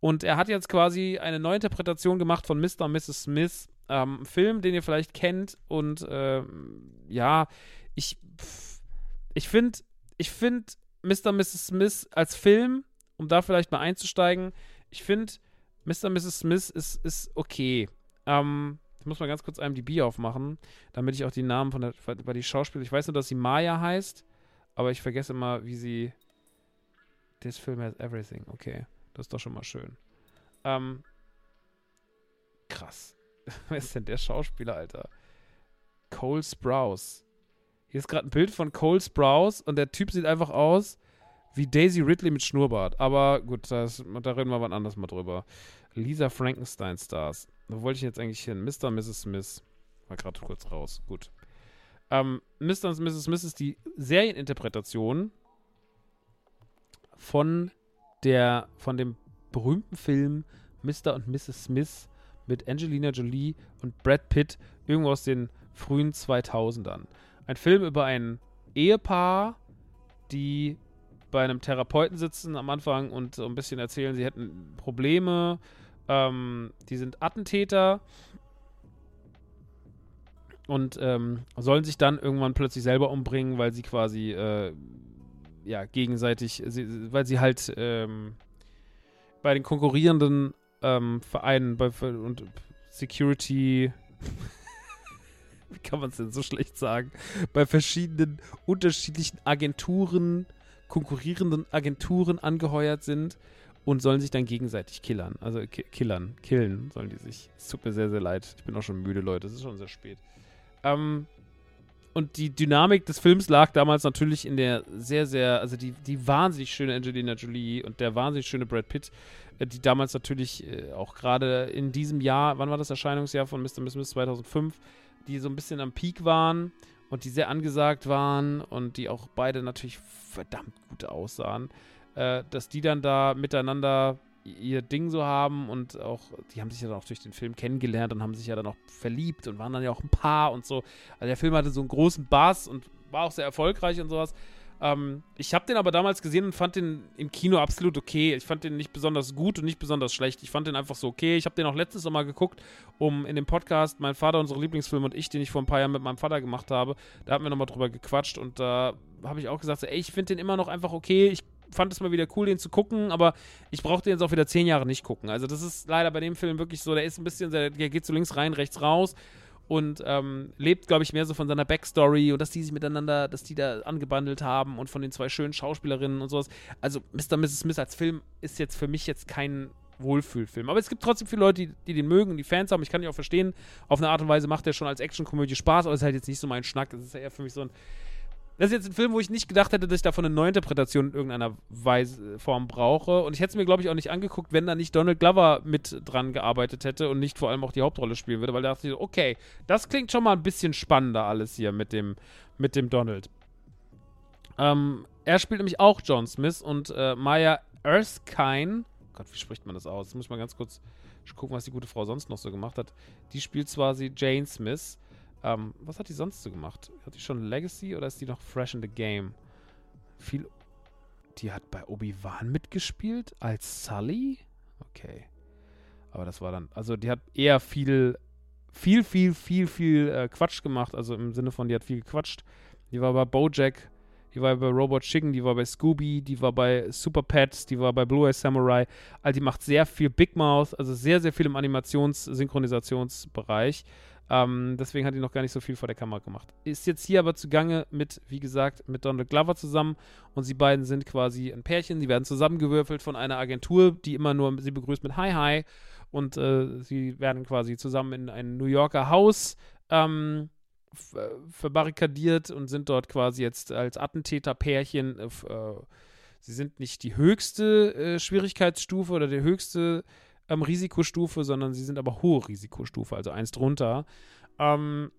Und er hat jetzt quasi eine Neuinterpretation gemacht von Mr. und Mrs. Smith, ähm, Film, den ihr vielleicht kennt. Und ähm, ja, ich, ich finde, ich finde Mr. und Mrs. Smith als Film, um da vielleicht mal einzusteigen, ich finde, Mr. und Mrs. Smith ist, ist okay. Ähm, ich muss mal ganz kurz IMDb aufmachen, damit ich auch die Namen von der, bei die Schauspieler, ich weiß nur, dass sie Maya heißt, aber ich vergesse immer, wie sie, this film has everything, okay, das ist doch schon mal schön. Ähm, krass. Wer ist denn der Schauspieler, Alter? Cole Sprouse. Hier ist gerade ein Bild von Cole Sprouse und der Typ sieht einfach aus wie Daisy Ridley mit Schnurrbart. Aber gut, das, da reden wir wann anders mal drüber. Lisa Frankenstein Stars. Wo wollte ich jetzt eigentlich hin? Mr. und Mrs. Smith. War gerade kurz raus. Gut. Ähm, Mr. und Mrs. Smith ist die Serieninterpretation von der, von dem berühmten Film Mr. und Mrs. Smith mit Angelina Jolie und Brad Pitt irgendwo aus den frühen 2000ern. Ein Film über ein Ehepaar, die bei einem Therapeuten sitzen am Anfang und so ein bisschen erzählen, sie hätten Probleme ähm, die sind Attentäter und ähm, sollen sich dann irgendwann plötzlich selber umbringen, weil sie quasi äh, ja gegenseitig, sie, weil sie halt ähm, bei den konkurrierenden ähm, Vereinen bei, und Security wie kann man es denn so schlecht sagen, bei verschiedenen unterschiedlichen Agenturen, konkurrierenden Agenturen angeheuert sind und sollen sich dann gegenseitig killern. Also ki killern, killen sollen die sich. Es tut mir sehr, sehr leid. Ich bin auch schon müde, Leute. Es ist schon sehr spät. Ähm, und die Dynamik des Films lag damals natürlich in der sehr, sehr, also die, die wahnsinnig schöne Angelina Jolie und der wahnsinnig schöne Brad Pitt, äh, die damals natürlich äh, auch gerade in diesem Jahr, wann war das Erscheinungsjahr von Mr. Miss 2005, die so ein bisschen am Peak waren und die sehr angesagt waren und die auch beide natürlich verdammt gut aussahen äh, dass die dann da miteinander ihr Ding so haben und auch, die haben sich ja dann auch durch den Film kennengelernt und haben sich ja dann auch verliebt und waren dann ja auch ein Paar und so. Also der Film hatte so einen großen Bass und war auch sehr erfolgreich und sowas. Ähm, ich habe den aber damals gesehen und fand den im Kino absolut okay. Ich fand den nicht besonders gut und nicht besonders schlecht. Ich fand den einfach so okay. Ich habe den auch letztes Mal geguckt, um in dem Podcast Mein Vater, unsere Lieblingsfilme und ich, den ich vor ein paar Jahren mit meinem Vater gemacht habe, da haben wir nochmal drüber gequatscht und da habe ich auch gesagt, so, ey, ich finde den immer noch einfach okay. Ich fand es mal wieder cool, den zu gucken, aber ich brauchte jetzt auch wieder zehn Jahre nicht gucken. Also das ist leider bei dem Film wirklich so, der ist ein bisschen, der, geht so links rein, rechts raus und ähm, lebt, glaube ich, mehr so von seiner Backstory und dass die sich miteinander, dass die da angebandelt haben und von den zwei schönen Schauspielerinnen und sowas. Also Mr. Mrs. Smith als Film ist jetzt für mich jetzt kein Wohlfühlfilm. Aber es gibt trotzdem viele Leute, die, die den mögen und die Fans haben. Ich kann die auch verstehen. Auf eine Art und Weise macht der schon als Actionkomödie Spaß, aber es ist halt jetzt nicht so mein Schnack. Es ist ja eher für mich so ein das ist jetzt ein Film, wo ich nicht gedacht hätte, dass ich davon eine Neuinterpretation in irgendeiner Weise, Form brauche. Und ich hätte es mir, glaube ich, auch nicht angeguckt, wenn da nicht Donald Glover mit dran gearbeitet hätte und nicht vor allem auch die Hauptrolle spielen würde, weil da dachte ich so, okay, das klingt schon mal ein bisschen spannender alles hier mit dem, mit dem Donald. Ähm, er spielt nämlich auch John Smith und äh, Maya Erskine. Gott, wie spricht man das aus? Jetzt muss ich mal ganz kurz gucken, was die gute Frau sonst noch so gemacht hat. Die spielt quasi Jane Smith. Ähm, was hat die sonst so gemacht? Hat die schon Legacy oder ist die noch fresh in the game? Viel. Die hat bei Obi-Wan mitgespielt als Sully? Okay. Aber das war dann. Also, die hat eher viel, viel, viel, viel, viel äh, Quatsch gemacht. Also im Sinne von, die hat viel gequatscht. Die war bei Bojack, die war bei Robot Chicken, die war bei Scooby, die war bei Super Pets, die war bei Blue Eye Samurai. Also die macht sehr viel Big Mouth, also sehr, sehr viel im Animations-Synchronisationsbereich. Ähm, deswegen hat die noch gar nicht so viel vor der Kamera gemacht. Ist jetzt hier aber zugange mit, wie gesagt, mit Donald Glover zusammen und sie beiden sind quasi ein Pärchen. Sie werden zusammengewürfelt von einer Agentur, die immer nur sie begrüßt mit Hi Hi und äh, sie werden quasi zusammen in ein New Yorker Haus ähm, verbarrikadiert und sind dort quasi jetzt als Attentäter-Pärchen äh, äh sie sind nicht die höchste äh, Schwierigkeitsstufe oder die höchste ähm, Risikostufe, sondern sie sind aber hohe Risikostufe, also eins drunter. Ähm,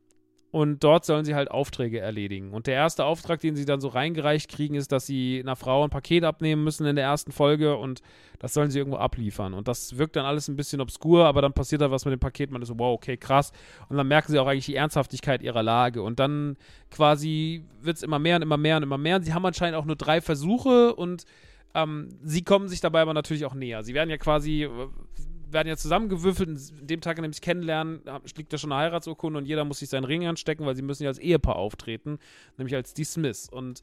und dort sollen sie halt Aufträge erledigen. Und der erste Auftrag, den sie dann so reingereicht kriegen, ist, dass sie einer Frau ein Paket abnehmen müssen in der ersten Folge und das sollen sie irgendwo abliefern. Und das wirkt dann alles ein bisschen obskur, aber dann passiert da was mit dem Paket. Man ist so, wow, okay, krass. Und dann merken sie auch eigentlich die Ernsthaftigkeit ihrer Lage. Und dann quasi wird es immer mehr und immer mehr und immer mehr. Und sie haben anscheinend auch nur drei Versuche und ähm, sie kommen sich dabei aber natürlich auch näher. Sie werden ja quasi werden ja zusammengewürfelt. In dem Tag, an dem sie kennenlernen, liegt da schon eine Heiratsurkunde und jeder muss sich seinen Ring anstecken, weil sie müssen ja als Ehepaar auftreten, nämlich als die Smiths. Und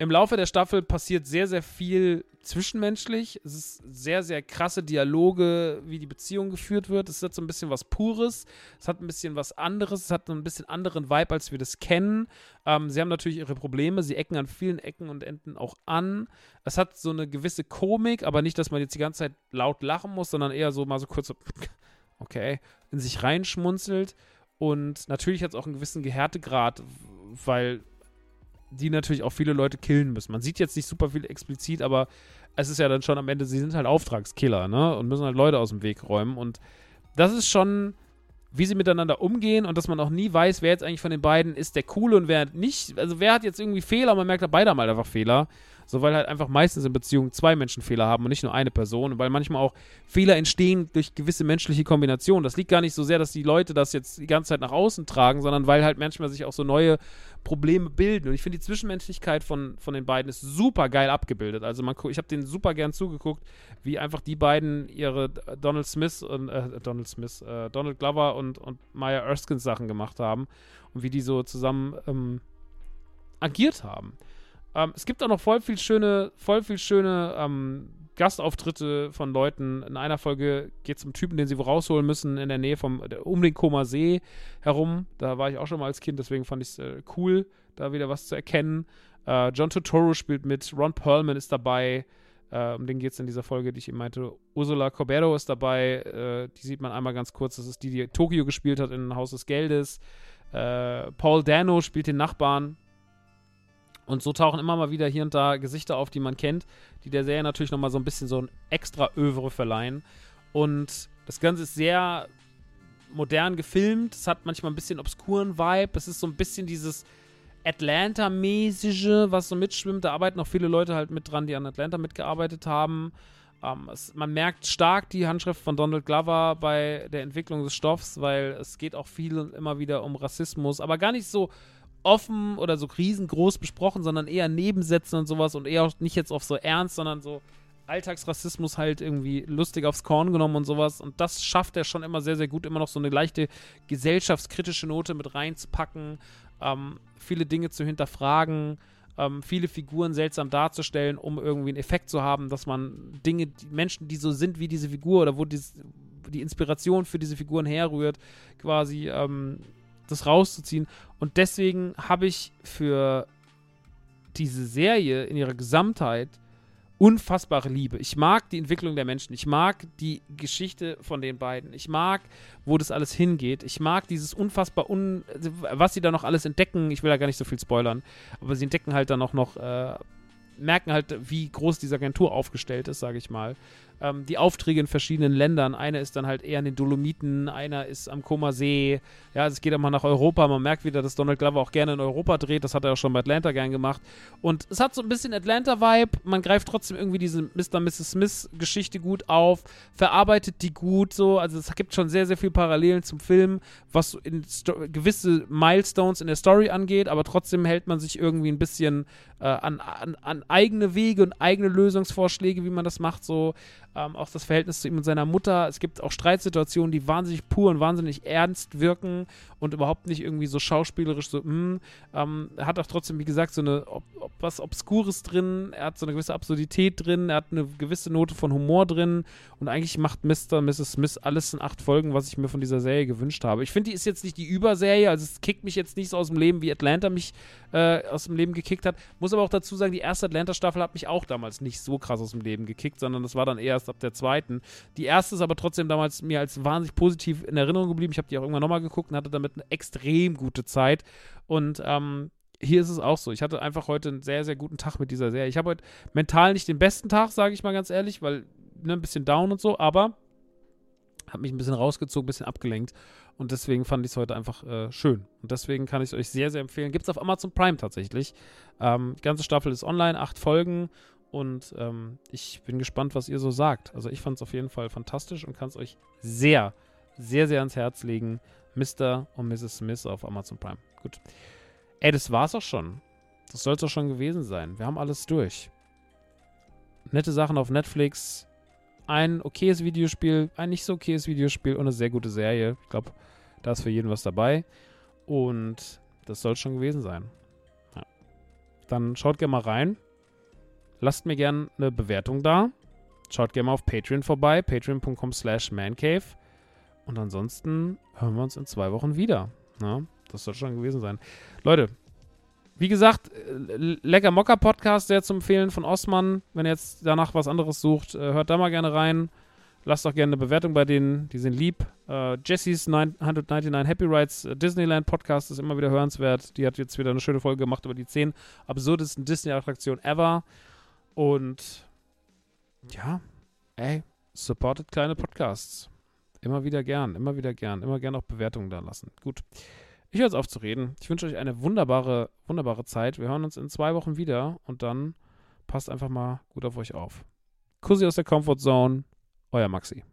im Laufe der Staffel passiert sehr, sehr viel zwischenmenschlich. Es ist sehr, sehr krasse Dialoge, wie die Beziehung geführt wird. Es hat so ein bisschen was Pures. Es hat ein bisschen was anderes. Es hat ein bisschen anderen Vibe, als wir das kennen. Ähm, sie haben natürlich ihre Probleme. Sie ecken an vielen Ecken und Enden auch an. Es hat so eine gewisse Komik, aber nicht, dass man jetzt die ganze Zeit laut lachen muss, sondern eher so mal so kurz so, okay, in sich reinschmunzelt. Und natürlich hat es auch einen gewissen Gehärtegrad, weil die natürlich auch viele Leute killen müssen. Man sieht jetzt nicht super viel explizit, aber es ist ja dann schon am Ende, sie sind halt Auftragskiller, ne? Und müssen halt Leute aus dem Weg räumen. Und das ist schon, wie sie miteinander umgehen und dass man auch nie weiß, wer jetzt eigentlich von den beiden ist der Coole und wer nicht. Also wer hat jetzt irgendwie Fehler, man merkt, beide haben halt einfach Fehler. So, weil halt einfach meistens in Beziehungen zwei Menschen Fehler haben und nicht nur eine Person. Weil manchmal auch Fehler entstehen durch gewisse menschliche Kombinationen. Das liegt gar nicht so sehr, dass die Leute das jetzt die ganze Zeit nach außen tragen, sondern weil halt manchmal sich auch so neue Probleme bilden. Und ich finde, die Zwischenmenschlichkeit von, von den beiden ist super geil abgebildet. Also man, ich habe denen super gern zugeguckt, wie einfach die beiden ihre Donald Smith und äh, Donald Smith, äh, Donald Glover und, und Maya Erskine Sachen gemacht haben und wie die so zusammen ähm, agiert haben. Ähm, es gibt auch noch voll viel schöne, voll viel schöne ähm, Gastauftritte von Leuten. In einer Folge geht es um Typen, den sie rausholen müssen, in der Nähe vom, um den Koma See herum. Da war ich auch schon mal als Kind, deswegen fand ich es äh, cool, da wieder was zu erkennen. Äh, John Totoro spielt mit, Ron Perlman ist dabei. Äh, um den geht es in dieser Folge, die ich eben meinte. Ursula Corbero ist dabei. Äh, die sieht man einmal ganz kurz. Das ist die, die Tokio gespielt hat in Haus des Geldes. Äh, Paul Dano spielt den Nachbarn und so tauchen immer mal wieder hier und da Gesichter auf, die man kennt, die der Serie natürlich nochmal so ein bisschen so ein extra Övre verleihen. Und das Ganze ist sehr modern gefilmt. Es hat manchmal ein bisschen obskuren Vibe. Es ist so ein bisschen dieses Atlanta-mäßige, was so mitschwimmt. Da arbeiten auch viele Leute halt mit dran, die an Atlanta mitgearbeitet haben. Ähm, es, man merkt stark die Handschrift von Donald Glover bei der Entwicklung des Stoffs, weil es geht auch viel immer wieder um Rassismus, aber gar nicht so offen oder so riesengroß besprochen, sondern eher Nebensätze und sowas und eher nicht jetzt auf so ernst, sondern so Alltagsrassismus halt irgendwie lustig aufs Korn genommen und sowas. Und das schafft er schon immer sehr, sehr gut, immer noch so eine leichte gesellschaftskritische Note mit reinzupacken, ähm, viele Dinge zu hinterfragen, ähm, viele Figuren seltsam darzustellen, um irgendwie einen Effekt zu haben, dass man Dinge, die Menschen, die so sind wie diese Figur oder wo die, die Inspiration für diese Figuren herrührt, quasi ähm, das rauszuziehen. Und deswegen habe ich für diese Serie in ihrer Gesamtheit unfassbare Liebe. Ich mag die Entwicklung der Menschen. Ich mag die Geschichte von den beiden. Ich mag, wo das alles hingeht. Ich mag dieses unfassbar un, was sie da noch alles entdecken. Ich will da gar nicht so viel spoilern, aber sie entdecken halt dann auch noch, äh, merken halt, wie groß diese Agentur aufgestellt ist, sage ich mal ähm, die Aufträge in verschiedenen Ländern. Einer ist dann halt eher in den Dolomiten, einer ist am Koma See. Ja, also es geht immer nach Europa. Man merkt wieder, dass Donald Glover auch gerne in Europa dreht. Das hat er auch schon bei Atlanta gern gemacht. Und es hat so ein bisschen Atlanta-Vibe. Man greift trotzdem irgendwie diese Mr. Mrs. Smith-Geschichte gut auf, verarbeitet die gut so. Also es gibt schon sehr, sehr viel Parallelen zum Film, was so gewisse Milestones in der Story angeht, aber trotzdem hält man sich irgendwie ein bisschen äh, an, an, an eigene Wege und eigene Lösungsvorschläge, wie man das macht. So ähm, auch das Verhältnis zu ihm und seiner Mutter. Es gibt auch Streitsituationen, die wahnsinnig pur und wahnsinnig ernst wirken und überhaupt nicht irgendwie so schauspielerisch so, mh. Ähm, er hat auch trotzdem, wie gesagt, so eine ob, ob was Obskures drin, er hat so eine gewisse Absurdität drin, er hat eine gewisse Note von Humor drin und eigentlich macht Mr. Mrs. Smith alles in acht Folgen, was ich mir von dieser Serie gewünscht habe. Ich finde, die ist jetzt nicht die Überserie, also es kickt mich jetzt nicht so aus dem Leben, wie Atlanta mich äh, aus dem Leben gekickt hat. Muss aber auch dazu sagen, die erste Atlanta-Staffel hat mich auch damals nicht so krass aus dem Leben gekickt, sondern das war dann eher erst ab der zweiten. Die erste ist aber trotzdem damals mir als wahnsinnig positiv in Erinnerung geblieben. Ich habe die auch irgendwann nochmal geguckt und hatte damit eine extrem gute Zeit. Und ähm, hier ist es auch so. Ich hatte einfach heute einen sehr, sehr guten Tag mit dieser Serie. Ich habe heute mental nicht den besten Tag, sage ich mal ganz ehrlich, weil ne, ein bisschen down und so, aber habe mich ein bisschen rausgezogen, ein bisschen abgelenkt und deswegen fand ich es heute einfach äh, schön. Und deswegen kann ich es euch sehr, sehr empfehlen. Gibt es auf Amazon Prime tatsächlich. Ähm, die ganze Staffel ist online, acht Folgen und ähm, ich bin gespannt, was ihr so sagt. Also ich fand es auf jeden Fall fantastisch und kann es euch sehr, sehr, sehr ans Herz legen. Mr. und Mrs. Smith auf Amazon Prime. Gut. Ey, das war's auch schon. Das soll es auch schon gewesen sein. Wir haben alles durch. Nette Sachen auf Netflix. Ein okayes Videospiel, ein nicht so okayes Videospiel und eine sehr gute Serie. Ich glaube, da ist für jeden was dabei. Und das soll schon gewesen sein. Ja. Dann schaut gerne mal rein. Lasst mir gerne eine Bewertung da. Schaut gerne mal auf Patreon vorbei. Patreon.com slash mancave. Und ansonsten hören wir uns in zwei Wochen wieder. Na? Das soll schon gewesen sein. Leute, wie gesagt, äh, lecker Mocker Podcast, sehr zu empfehlen von Osman. Wenn ihr jetzt danach was anderes sucht, äh, hört da mal gerne rein. Lasst auch gerne eine Bewertung bei denen, die sind lieb. Äh, Jessys 199 Happy Rides äh, Disneyland Podcast ist immer wieder hörenswert. Die hat jetzt wieder eine schöne Folge gemacht über die 10 absurdesten Disney-Attraktionen ever. Und ja, ey, supportet kleine Podcasts. Immer wieder gern, immer wieder gern, immer gern auch Bewertungen da lassen. Gut. Ich höre jetzt auf zu reden. Ich wünsche euch eine wunderbare, wunderbare Zeit. Wir hören uns in zwei Wochen wieder und dann passt einfach mal gut auf euch auf. Kussi aus der Comfort Zone, euer Maxi.